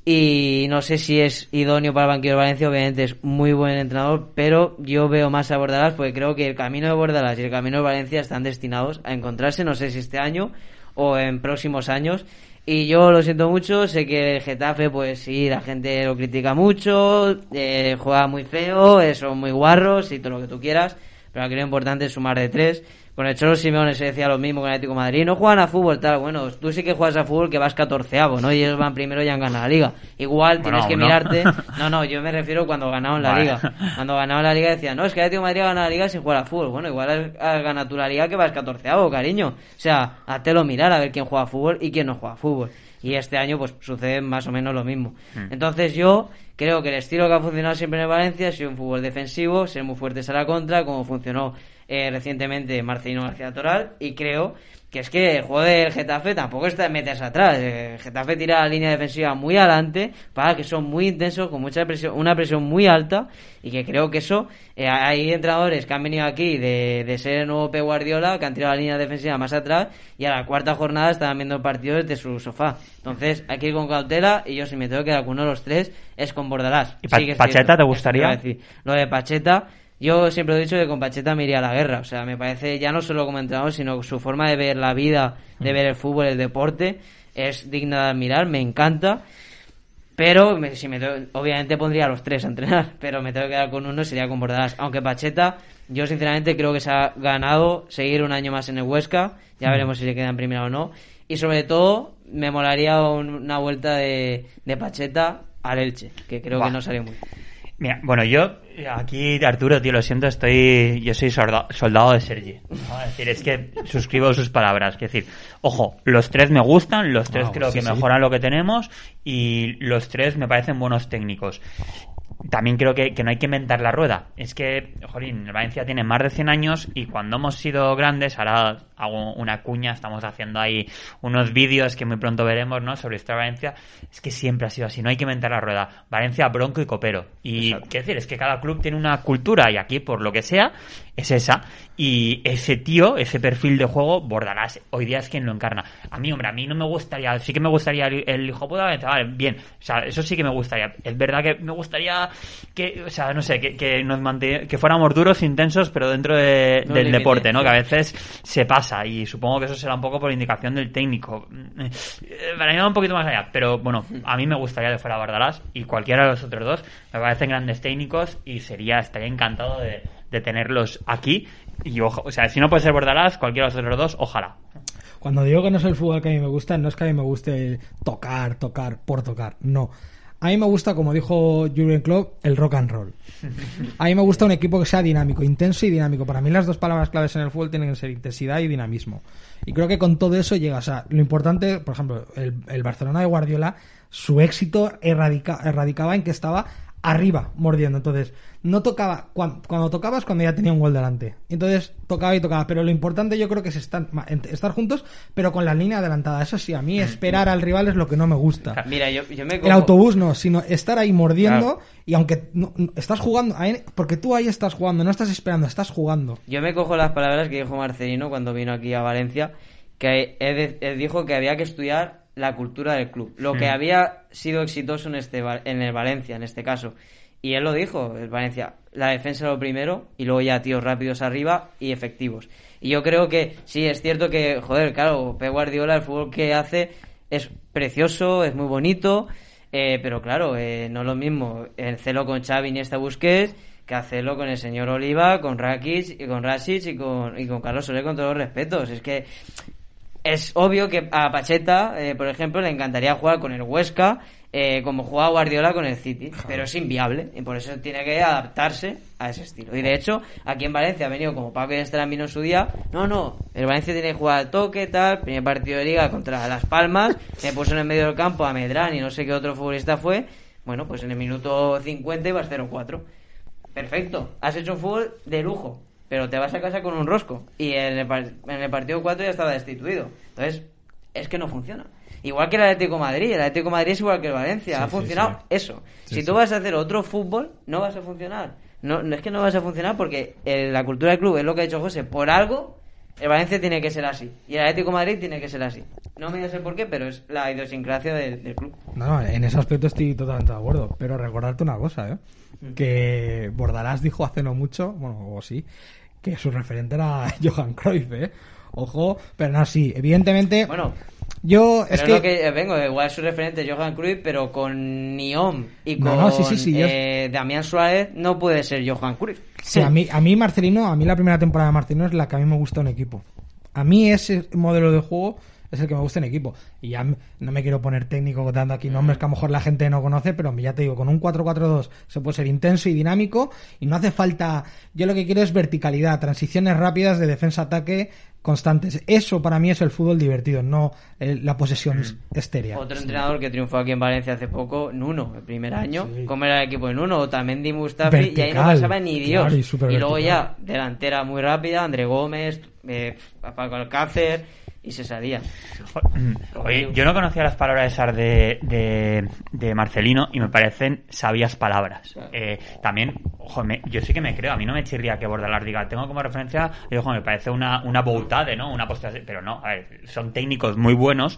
Y no sé si es idóneo para el banquillo de Valencia, obviamente es muy buen entrenador, pero yo veo más a Bordalás porque creo que el camino de Bordalás y el camino de Valencia están destinados a encontrarse, no sé si este año o en próximos años. Y yo lo siento mucho, sé que el Getafe, pues sí, la gente lo critica mucho, eh, juega muy feo, eh, son muy guarros y todo lo que tú quieras, pero aquí lo importante es sumar de tres. Con el Cholo Simeone se decía lo mismo con el Atlético de Madrid. No juegan a fútbol, tal. Bueno, tú sí que juegas a fútbol que vas catorceavo, ¿no? Y ellos van primero y han ganado la liga. Igual tienes que no. mirarte. No, no, yo me refiero cuando ganaron la Vale. liga. Cuando ganaron la liga decían, no, es que el Atlético de Madrid ha ganado la liga sin jugar a fútbol. Bueno, igual has, ganado tú la liga que vas catorceavo, cariño. O sea, hátelo mirar a ver quién juega a fútbol y quién no juega a fútbol. Y este año, pues sucede más o menos lo mismo. Entonces, yo creo que el estilo que ha funcionado siempre en el Valencia ha sido un fútbol defensivo, ser muy fuertes a la contra, como funcionó eh, recientemente Marcelino García Toral. Y creo que es que el juego del Getafe tampoco está meterse atrás. Eh, El Getafe tira la línea defensiva muy adelante, para que son muy intensos, con mucha presión, una presión muy alta. Y que creo que eso, eh, hay entrenadores que han venido aquí de, de ser el nuevo Pep Guardiola, que han tirado la línea defensiva más atrás, y a la cuarta jornada estaban viendo el partido desde su sofá. Entonces, hay que ir con cautela, y yo si me tengo que quedar con uno de los tres, es con Bordalás. ¿Y Pa- es Pacheta cierto, te gustaría? Lo de Pacheta, yo siempre he dicho que con Pacheta me iría a la guerra. O sea, me parece ya no solo como entrenador, sino su forma de ver la vida, de ver el fútbol, el deporte, es digna de admirar, me encanta. Pero me- si me tengo- obviamente pondría a los tres a entrenar, pero me tengo que quedar con uno sería con Bordalás. Aunque Pacheta, yo sinceramente creo que se ha ganado seguir un año más en el Huesca. Ya veremos si se queda en primera o no. Y sobre todo, me molaría un- una vuelta de, de Pacheta al Elche, que creo que no salió muy. Mira, bueno, yo aquí, Arturo, tío, lo siento, estoy, yo soy soldado de Sergi. ¿no? Es decir, es que suscribo sus palabras. Es decir, ojo, los tres me gustan, los tres Ah, creo sí, que sí. mejoran lo que tenemos y los tres me parecen buenos técnicos. También creo que, que no hay que inventar la rueda. Es que, jolín, el Valencia tiene más de 100 años y cuando hemos sido grandes, ahora hago una cuña, estamos haciendo ahí unos vídeos que muy pronto veremos, ¿no? Sobre esta Valencia. Es que siempre ha sido así, no hay que inventar la rueda. Valencia, bronco y copero. Y, qué decir, es que cada club tiene una cultura y aquí, por lo que sea, es esa. Y ese tío, ese perfil de juego, Bordalás, hoy día es quien lo encarna. A mí, hombre, a mí no me gustaría, sí que me gustaría el, el hijo puta vale, bien, o sea, eso sí que me gustaría. Es verdad que me gustaría que, o sea, no sé, que, que nos que fuéramos duros, intensos, pero dentro de- No del deporte, ¿no? sí. Que a veces se pasa y supongo que eso será un poco por indicación del técnico. Eh, Para ir un poquito más allá, pero bueno, a mí me gustaría que fuera Bordalás y cualquiera de los otros dos me parecen grandes técnicos y sería, estaría encantado de, de tenerlos aquí. Y ojo, o sea, si no puede ser Bordalás, cualquiera de los otros dos, ojalá. Cuando digo que no es el fútbol que a mí me gusta, no es que a mí me guste tocar, tocar, por tocar, no. A mí me gusta, como dijo Jurgen Klopp, el rock and roll. A mí me gusta un equipo que sea dinámico, intenso y dinámico. Para mí las dos palabras claves en el fútbol tienen que ser intensidad y dinamismo. Y creo que con todo eso llega, o sea, lo importante, por ejemplo, el, el Barcelona de Guardiola, su éxito erradica- erradicaba en que estaba arriba mordiendo. Entonces, no tocaba, cuan- cuando, tocabas cuando ya tenía un gol delante. Entonces, tocaba y tocaba. Pero lo importante yo creo que es estar, estar juntos, pero con la línea adelantada. Eso sí, a mí esperar al rival es lo que no me gusta. Mira, yo, yo me El cojo- autobús no, sino estar ahí mordiendo Claro. y aunque no- no- estás jugando, porque tú ahí estás jugando, no estás esperando, estás jugando. Yo me cojo las palabras que dijo Marcelino cuando vino aquí a Valencia, que él, él dijo que había que estudiar la cultura del club, lo que había sido exitoso en este en el Valencia, en este caso. Y él lo dijo, el Valencia, la defensa lo primero y luego ya tíos rápidos arriba y efectivos. Y yo creo que sí, es cierto que, joder, claro, Pep Guardiola, el fútbol que hace es precioso, es muy bonito, eh, pero claro, eh, no es lo mismo el celo con Xavi y esta Busquets que hacerlo con el señor Oliva, con Rakic y con Rasic y con, y con Carlos Soler con todos los respetos. Es que es obvio que a Pacheta, eh, por ejemplo, le encantaría jugar con el Huesca eh, como jugaba Guardiola con el City, pero es inviable y por eso tiene que adaptarse a ese estilo. Y de hecho, aquí en Valencia ha venido como Paco Estarán vino en su día, no, no, el Valencia tiene que jugar al toque, tal, primer partido de liga contra Las Palmas, me puso en el medio del campo a Medrán y no sé qué otro futbolista fue, bueno, pues en el minuto 50 ibas 0-4. Perfecto, has hecho un fútbol de lujo, pero te vas a casa con un rosco. Y en el, en el partido 4 ya estaba destituido. Entonces, es que no funciona. Igual que el Atlético de Madrid, el Atlético de Madrid es igual que el Valencia, Sí, ha funcionado sí. eso. Si tú vas a hacer otro fútbol, no vas a funcionar. No, no es que no vas a funcionar porque eh, la cultura del club es lo que ha dicho José, por algo el Valencia tiene que ser así y el Atlético de Madrid tiene que ser así. No me sé por qué, pero es la idiosincrasia del, del club. No, no, en ese aspecto estoy totalmente de acuerdo. Pero recordarte una cosa, ¿eh? Que Bordalás dijo hace no mucho, bueno, o sí, que su referente era Johan Cruyff, ¿eh? Ojo, pero no, sí, evidentemente... Bueno, Yo, Pero es no que... que eh, vengo, igual su referente es Johan Cruyff, pero con Niom y con No, no, sí, sí, sí, yo- eh, Damián Suárez no puede ser Johan Cruyff. Sí, a mí, a mí Marcelino, a mí la primera temporada de Marcelino es la que a mí me gusta un equipo. A mí ese modelo de juego es el que me gusta en equipo. Y ya no me quiero poner técnico dando aquí nombres que a lo mejor la gente no conoce, pero ya te digo, con un 4-4-2 se puede ser intenso y dinámico y no hace falta... Yo lo que quiero es verticalidad, transiciones rápidas de defensa-ataque constantes. Eso para mí es el fútbol divertido, no la posesión estérea. Otro entrenador que triunfó aquí en Valencia hace poco, Nuno, el primer año. Sí. ¿Cómo era el equipo de Nuno? Otamendi, Mustafi, y ahí no Vertical, pasaba ni Dios. claro, y luego vertical. ya, delantera muy rápida, André Gómez, eh, Paco Alcácer, y se salía. Oye, yo no conocía las palabras esas de, de, de Marcelino y me parecen sabias palabras. Eh, también, ojo, me- yo sí que me creo, a mí no me chirría que Bordalar diga, tengo como referencia, y ojo, me parece una, una boutade, ¿no? Una postura pero no, a ver, son técnicos muy buenos,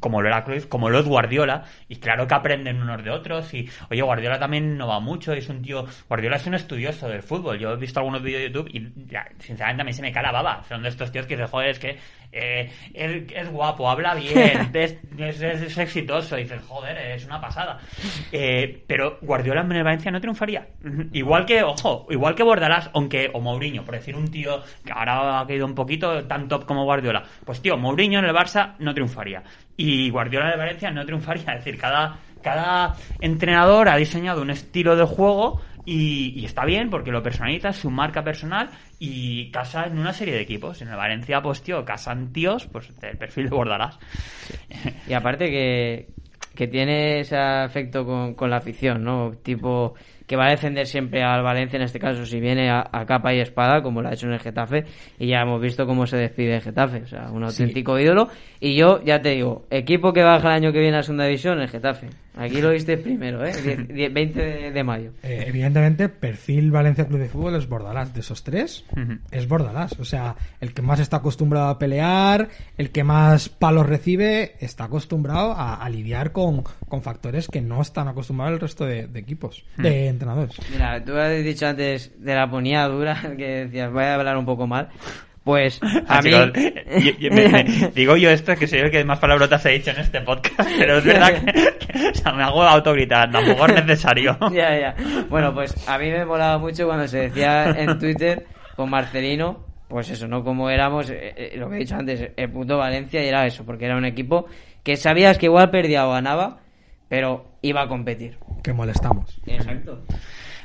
como lo era Cruyff, como lo es Guardiola, y claro que aprenden unos de otros, y oye, Guardiola también no va mucho, y es un tío, Guardiola es un estudioso del fútbol, yo he visto algunos vídeos de YouTube y ya, sinceramente a mí se me cae la baba, son de estos tíos que dicen, joder, es que eh, es, es guapo, habla bien, es, es- exitoso, y dices, joder, es una pasada. Eh, pero Guardiola en el Valencia no triunfaría. Igual que, ojo, igual que Bordalás, aunque, o Mourinho, por decir un tío que ahora ha caído un poquito tan top como Guardiola. Pues tío, Mourinho en el Barça no triunfaría. Y Guardiola en el Valencia no triunfaría. Es decir, cada, cada entrenador ha diseñado un estilo de juego y, está bien porque lo personaliza, su marca personal y casa en una serie de equipos. En el Valencia, pues tío, casan tíos, pues del perfil de Bordalás. Y aparte que, que tiene ese afecto con, con la afición, ¿no? Tipo, que va a defender siempre al Valencia, en este caso, si viene a, a capa y espada, como lo ha hecho en el Getafe, y ya hemos visto cómo se despide el Getafe, o sea, un auténtico ídolo. Y yo, ya te digo, equipo que baja el año que viene a segunda división, el Getafe. Aquí lo viste primero, ¿eh? Die- die- 20 de, de mayo. Eh, evidentemente, perfil Valencia Club de Fútbol es Bordalás. De esos tres, es Bordalás. O sea, el que más está acostumbrado a pelear, el que más palos recibe, está acostumbrado a, a lidiar con, con factores que no están acostumbrados el resto de, de equipos, de entrenadores. Mira, tú has dicho antes de la ponía dura, que decías, voy a hablar un poco mal. Pues a mí... Chicos, y- y me- me- digo yo esto que soy el que más palabrotas he dicho en este podcast, pero es verdad que, que- o sea, me hago autogritar, tampoco es necesario. ya, ya. Bueno, pues a mí me molaba mucho cuando se decía en Twitter con Marcelino, pues eso, ¿no? Como éramos, eh, eh, lo que he dicho antes, el puto Valencia y era eso, porque era un equipo que sabías que igual perdía o ganaba, pero iba a competir. Que molestamos. Exacto.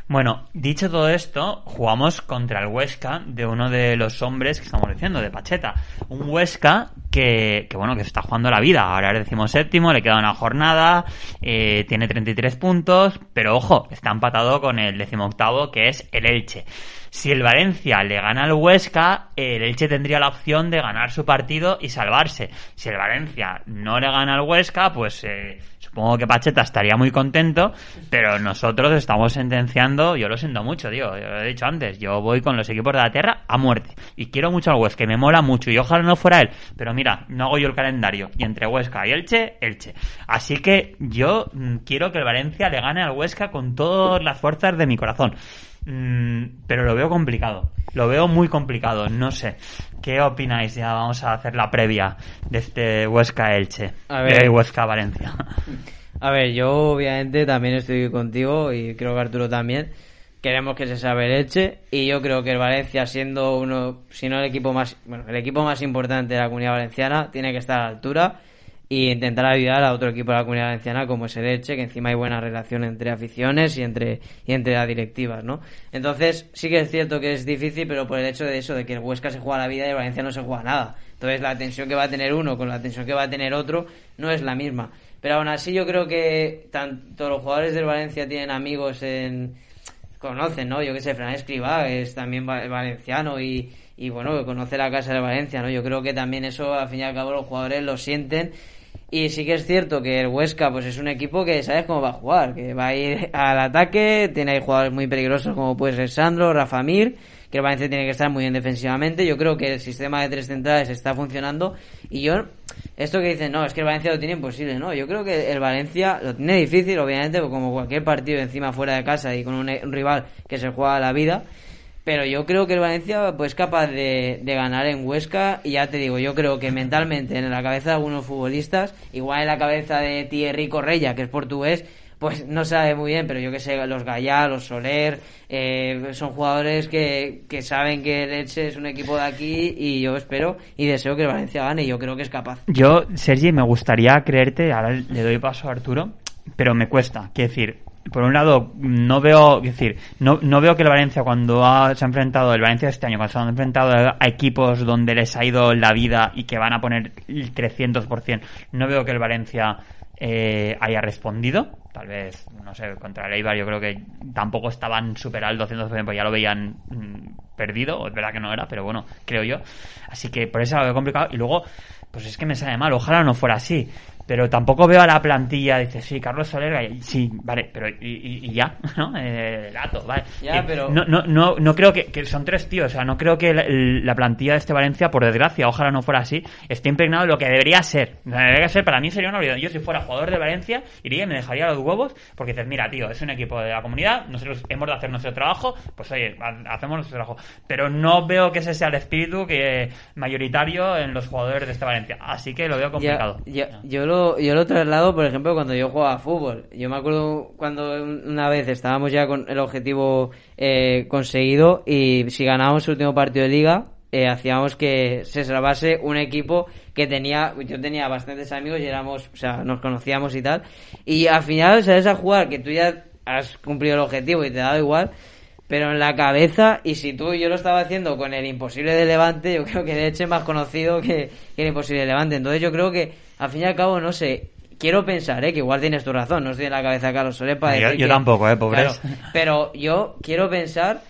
Bueno, dicho todo esto, jugamos contra el Huesca de uno de los hombres que estamos diciendo, de Pacheta. Un Huesca que, que bueno, que se está jugando la vida. Ahora es decimos séptimo, le queda una jornada, eh, tiene 33 puntos, pero ojo, está empatado con el decimoctavo que es el Elche. Si el Valencia le gana al Huesca, el Elche tendría la opción de ganar su partido y salvarse. Si el Valencia no le gana al Huesca, pues eh, supongo que Pacheta estaría muy contento, pero nosotros estamos sentenciando, yo lo siento mucho, tío, yo lo he dicho antes, yo voy con los equipos de la tierra a muerte. Y quiero mucho al Huesca, y me mola mucho, y ojalá no fuera él, pero mira, no hago yo el calendario, y entre Huesca y Elche, Elche. Así que yo mm, quiero que el Valencia le gane al Huesca con todas las fuerzas de mi corazón. Mm, pero lo veo complicado. Lo veo muy complicado. No sé. ¿Qué opináis? Ya vamos a hacer la previa de este Huesca Elche. A ver. De Huesca Valencia. A ver, yo obviamente también estoy contigo y creo que Arturo también. Queremos que se sabe el Elche y yo creo que el Valencia siendo uno, si no el equipo más, bueno, el equipo más importante de la comunidad valenciana, tiene que estar a la altura y intentar ayudar a otro equipo de la comunidad valenciana como es el Elche, que encima hay buena relación entre aficiones y entre y entre las directivas, ¿no? Entonces, sí que es cierto que es difícil, pero por el hecho de eso, de que el Huesca se juega la vida y el Valencia no se juega nada. Entonces, la tensión que va a tener uno con la tensión que va a tener otro no es la misma. Pero aún así, yo creo que tanto los jugadores del Valencia tienen amigos en. conocen, ¿no? Yo que sé, Fran Escribá es también va- valenciano y, y bueno, conoce la casa de Valencia, ¿no? Yo creo que también eso, al fin y al cabo, los jugadores lo sienten. Y sí que es cierto que el Huesca pues es un equipo que sabes cómo va a jugar, que va a ir al ataque, tiene ahí jugadores muy peligrosos como puede ser Sandro, Rafa Mir, que el Valencia tiene que estar muy bien defensivamente. Yo creo que el sistema de tres centrales está funcionando y yo esto que dicen, no, es que el Valencia lo tiene imposible, no, yo creo que el Valencia lo tiene difícil, obviamente, como cualquier partido encima fuera de casa y con un, un rival que se juega la vida. Pero yo creo que el Valencia pues capaz de, de, ganar en Huesca y ya te digo, yo creo que mentalmente en la cabeza de algunos futbolistas, igual en la cabeza de Thierry Correia, que es portugués, pues no sabe muy bien, pero yo que sé, los Gallá, los Soler, eh, son jugadores que, que saben que el Elche es un equipo de aquí y yo espero y deseo que el Valencia gane y yo creo que es capaz. Yo, Sergi, me gustaría creerte, ahora le doy paso a Arturo, pero me cuesta, quiero decir, por un lado, no veo, decir, no, no veo que el Valencia cuando ha, se ha enfrentado, el Valencia este año, cuando se ha enfrentado a equipos donde les ha ido la vida y que van a poner el 300%, no veo que el Valencia eh, haya respondido. Tal vez, no sé, contra el Eibar yo creo que tampoco estaban super al 200%, pues ya lo veían mm, perdido, es verdad que no era, pero bueno, creo yo. Así que por eso lo veo complicado. Y luego, pues es que me sale mal, ojalá no fuera así pero tampoco veo a la plantilla, dice, sí, Carlos Soler, sí, vale, pero y, y ya, ¿no? Eh, dato, vale. Ya, pero... No, no, no, no creo que, que, son tres tíos, o sea, no creo que la, la, plantilla de este Valencia, por desgracia, ojalá no fuera así, esté impregnado de lo que debería ser. Debería ser, para mí sería una obligación. Yo si fuera jugador de Valencia, iría y me dejaría los huevos, porque dices, mira, tío, es un equipo de la comunidad, nosotros hemos de hacer nuestro trabajo, pues oye, hacemos nuestro trabajo. Pero no veo que ese sea el espíritu que mayoritario en los jugadores de este Valencia. Así que lo veo complicado. Ya, ya, yo lo yo lo traslado, por ejemplo, cuando yo jugaba fútbol. Yo me acuerdo cuando una vez estábamos ya con el objetivo eh, conseguido y si ganábamos el último partido de liga, eh, hacíamos que se salvase un equipo que tenía, yo tenía bastantes amigos y éramos, o sea, nos conocíamos y tal. Y al final sabes a jugar que tú ya has cumplido el objetivo y te ha dado igual pero en la cabeza, y si tú yo lo estaba haciendo con el imposible de Levante, yo creo que de hecho es más conocido que, que, el imposible de Levante. Entonces yo creo que, al fin y al cabo, no sé, quiero pensar, ¿eh? que igual tienes tu razón, no estoy en la cabeza de Carlos Soler para Yo, decir yo que- tampoco, ¿eh? Pobre. Claro, pero yo quiero pensar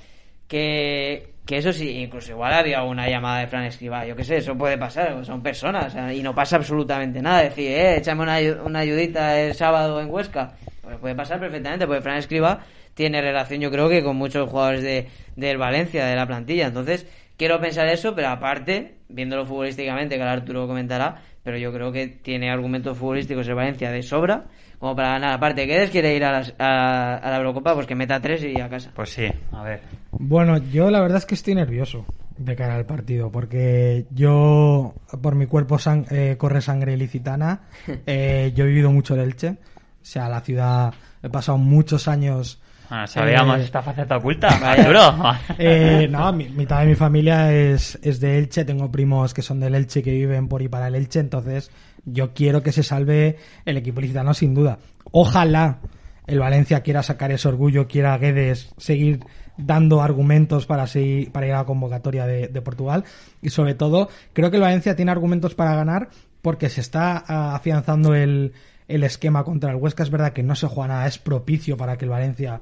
que, que eso sí, incluso igual había una llamada de Fran Escribá, yo qué sé, eso puede pasar, son personas, y no pasa absolutamente nada, decir, eh, échame una, una ayudita el sábado en Huesca, pues puede pasar perfectamente, porque Fran Escribá tiene relación yo creo que con muchos jugadores de, del Valencia, de la plantilla, entonces quiero pensar eso, pero aparte, viéndolo futbolísticamente, que ahora Arturo comentará, pero yo creo que tiene argumentos futbolísticos el Valencia de sobra, como para ganar. Aparte, ¿qué quiere ir a, las- a, a la Eurocopa? Pues que meta tres y a casa. Pues sí, a ver. Bueno, yo la verdad es que estoy nervioso de cara al partido, porque yo, por mi cuerpo sang- eh, corre sangre ilicitana, eh, yo he vivido mucho el Elche, o sea, la ciudad, he pasado muchos años... Bueno, sabíamos eh, esta faceta oculta, Arturo. eh, no, mi- mitad de mi familia es, es de Elche, tengo primos que son del Elche que viven por y para el Elche, entonces yo quiero que se salve el equipo ilicitano sin duda. Ojalá el Valencia quiera sacar ese orgullo, quiera Guedes seguir dando argumentos para, seguir, para ir a la convocatoria de, de Portugal y sobre todo creo que el Valencia tiene argumentos para ganar porque se está ah, afianzando el, el esquema contra el Huesca. Es verdad que no se juega nada, es propicio para que el Valencia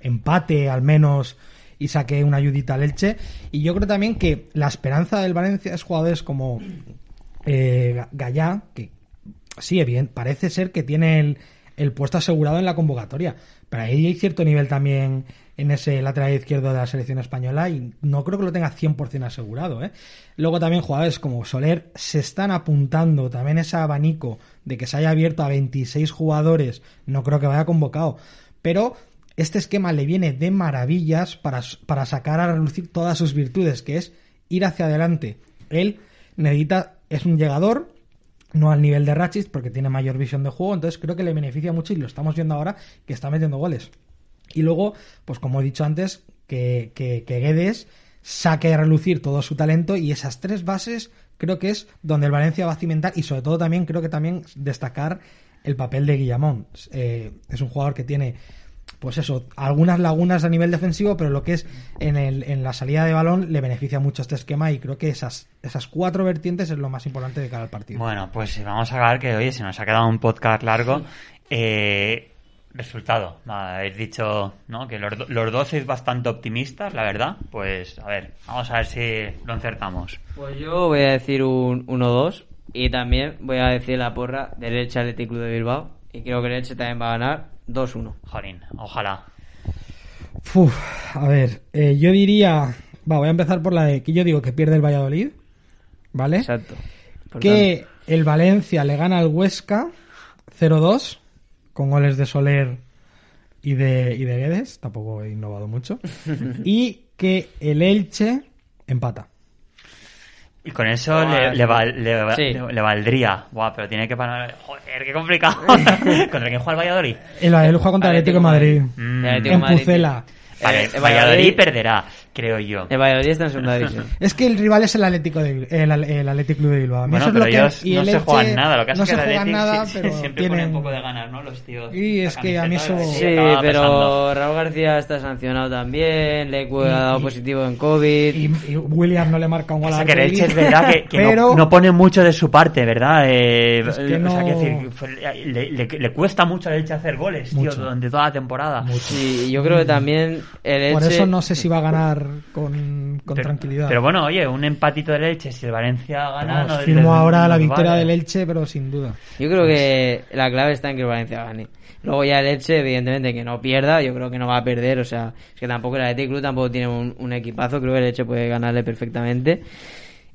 empate al menos y saque una ayudita al Elche. Y yo creo también que la esperanza del Valencia es jugadores como eh, Ga- Gallá, que sí, bien, parece ser que tiene el, el puesto asegurado en la convocatoria. Pero ahí hay cierto nivel también en ese lateral izquierdo de la selección española y no creo que lo tenga 100% asegurado. ¿eh? Luego también jugadores como Soler se están apuntando también ese abanico de que se haya abierto a 26 jugadores. No creo que vaya convocado. Pero este esquema le viene de maravillas para, para sacar a relucir todas sus virtudes, que es ir hacia adelante. Él necesita, es un llegador, no al nivel de Rachis, porque tiene mayor visión de juego, entonces creo que le beneficia mucho y lo estamos viendo ahora que está metiendo goles. Y luego, pues como he dicho antes, que, que, que Guedes saque a relucir todo su talento y esas tres bases creo que es donde el Valencia va a cimentar y sobre todo también creo que también destacar el papel de Guillamón. Eh, es un jugador que tiene pues eso, algunas lagunas a nivel defensivo, pero lo que es en, el, en la salida de balón le beneficia mucho este esquema y creo que esas, esas cuatro vertientes es lo más importante de cara al partido. Bueno, pues vamos a acabar que, oye, se nos ha quedado un podcast largo. Eh, resultado, nada, habéis dicho ¿no? que los, los dos sois bastante optimistas, la verdad. Pues a ver, vamos a ver si lo encertamos. Pues yo voy a decir un 1-2 y también voy a decir la porra del Elche Athletic Club de Bilbao y creo que el Elche también va a ganar 2-1. Jolín, ojalá. Uf, a ver, eh, yo diría, va, voy a empezar por la de que yo digo que pierde el Valladolid, ¿vale? Exacto. Por que el Valencia le gana al Huesca 0-2 con goles de Soler y de, y de Guedes, tampoco he innovado mucho. y que el Elche empata. Y con eso le, le, val- le, va- sí. le- le valdría. Buah, pero tiene que parar. Joder, qué complicado. ¿Contra quién juega el Valladolid? El, el juega contra el Atlético de Madrid. Mm, El Atlético En Madrid. Pucela. vale, Eh, el Valladolid perderá, creo yo. El Valladolid está en segunda división. Es que el rival es el Atlético de, el, el Atlético Club de Bilbao. A mí Bueno, eso es pero lo que- ellos y no el se Elche juegan nada. Lo que pasa no es que se el juegan Athletic nada, sí- pero siempre tienen... pone un poco de ganas, ¿no? Los tíos. Y es que a mí eso- sí, pero pesando. Raúl García está sancionado también, Y- ha dado y- positivo en COVID. y, y William no le marca un gol al que es verdad que, que no- pero no, pone mucho de su parte, ¿verdad? Eh, Es que o sea, decir, le, le- le cuesta mucho al Elche hacer goles, tío, durante toda la temporada. Sí, y yo creo que también el Elche... por eso no sé si va a ganar con, con Pero- tranquilidad. Pero bueno, oye, un empatito del Elche, si el Valencia gana... No- firmo ahora la victoria vale. del Elche, pero sin duda. Yo creo que la clave está en que el Valencia gane. Luego ya el Elche, evidentemente, que no pierda, yo creo que no va a perder, o sea, es que tampoco el Athletic Club tampoco tiene un, un equipazo, creo que el Elche puede ganarle perfectamente.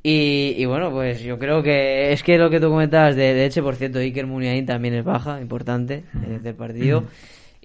Y, y bueno, pues yo creo que es que lo que tú comentabas de, de Elche, por cierto, Iker Muniain también es baja, importante, eh, del partido.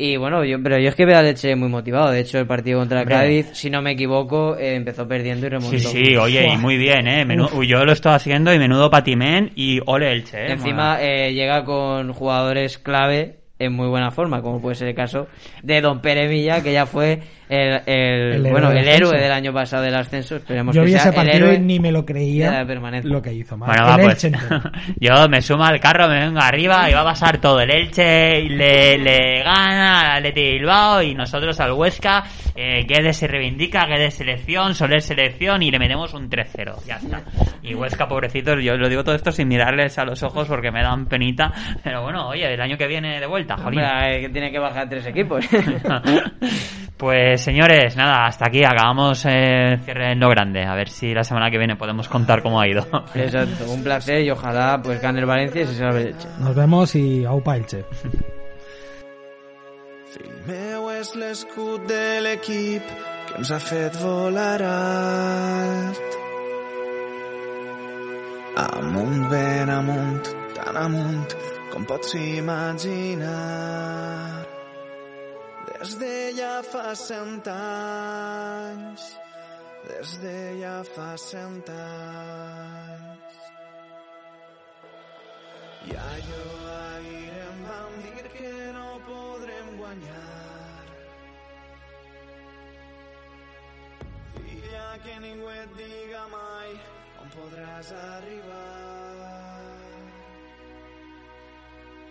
Y bueno, yo, pero yo es que veo al Elche muy motivado. De hecho, el partido contra el. Cádiz, si no me equivoco, eh, empezó perdiendo y remontó. Sí, sí, oye, y muy bien, ¿eh? Menu- Uy, yo lo estoy haciendo y menudo patimén y ole Elche, ¿eh? Encima eh, llega con jugadores clave en muy buena forma, como puede ser el caso de Don Pere Milla, que ya fue el, el- El héroe bueno, del el héroe del año pasado del ascenso. Esperemos Yo que vi sea ese el héroe y ni me lo creía lo que hizo. mal. Bueno, va, el pues yo me sumo al carro, me vengo arriba y va a pasar todo. El Elche le, le gana al Atleti Bilbao y nosotros al Huesca. Eh, Guedes se reivindica, Guedes selección, Soler selección y le metemos un 3-0. Ya está. Y Huesca, pobrecitos, yo lo digo todo esto sin mirarles a los ojos porque me dan penita. Pero bueno, oye, el año que viene de vuelta, jolín. Hombre, eh, que tiene que bajar tres equipos. Pues señores, nada, hasta aquí acabamos eh, el cierre en lo grande. A ver si la semana que viene podemos contar cómo ha ido. Exacto, un placer y ojalá pues gane el Valencia y se salve el Elche. Nos vemos y aupa Elche. És l'escut de l'equip que ens ha fet volar alt. Amunt, ben amunt, tan amunt com pots imaginar. Des de ja fa cent anys, des de ja fa cent anys. I allò ahir em vam dir que no podrem guanyar. Filla, que ningú et diga mai on podràs arribar.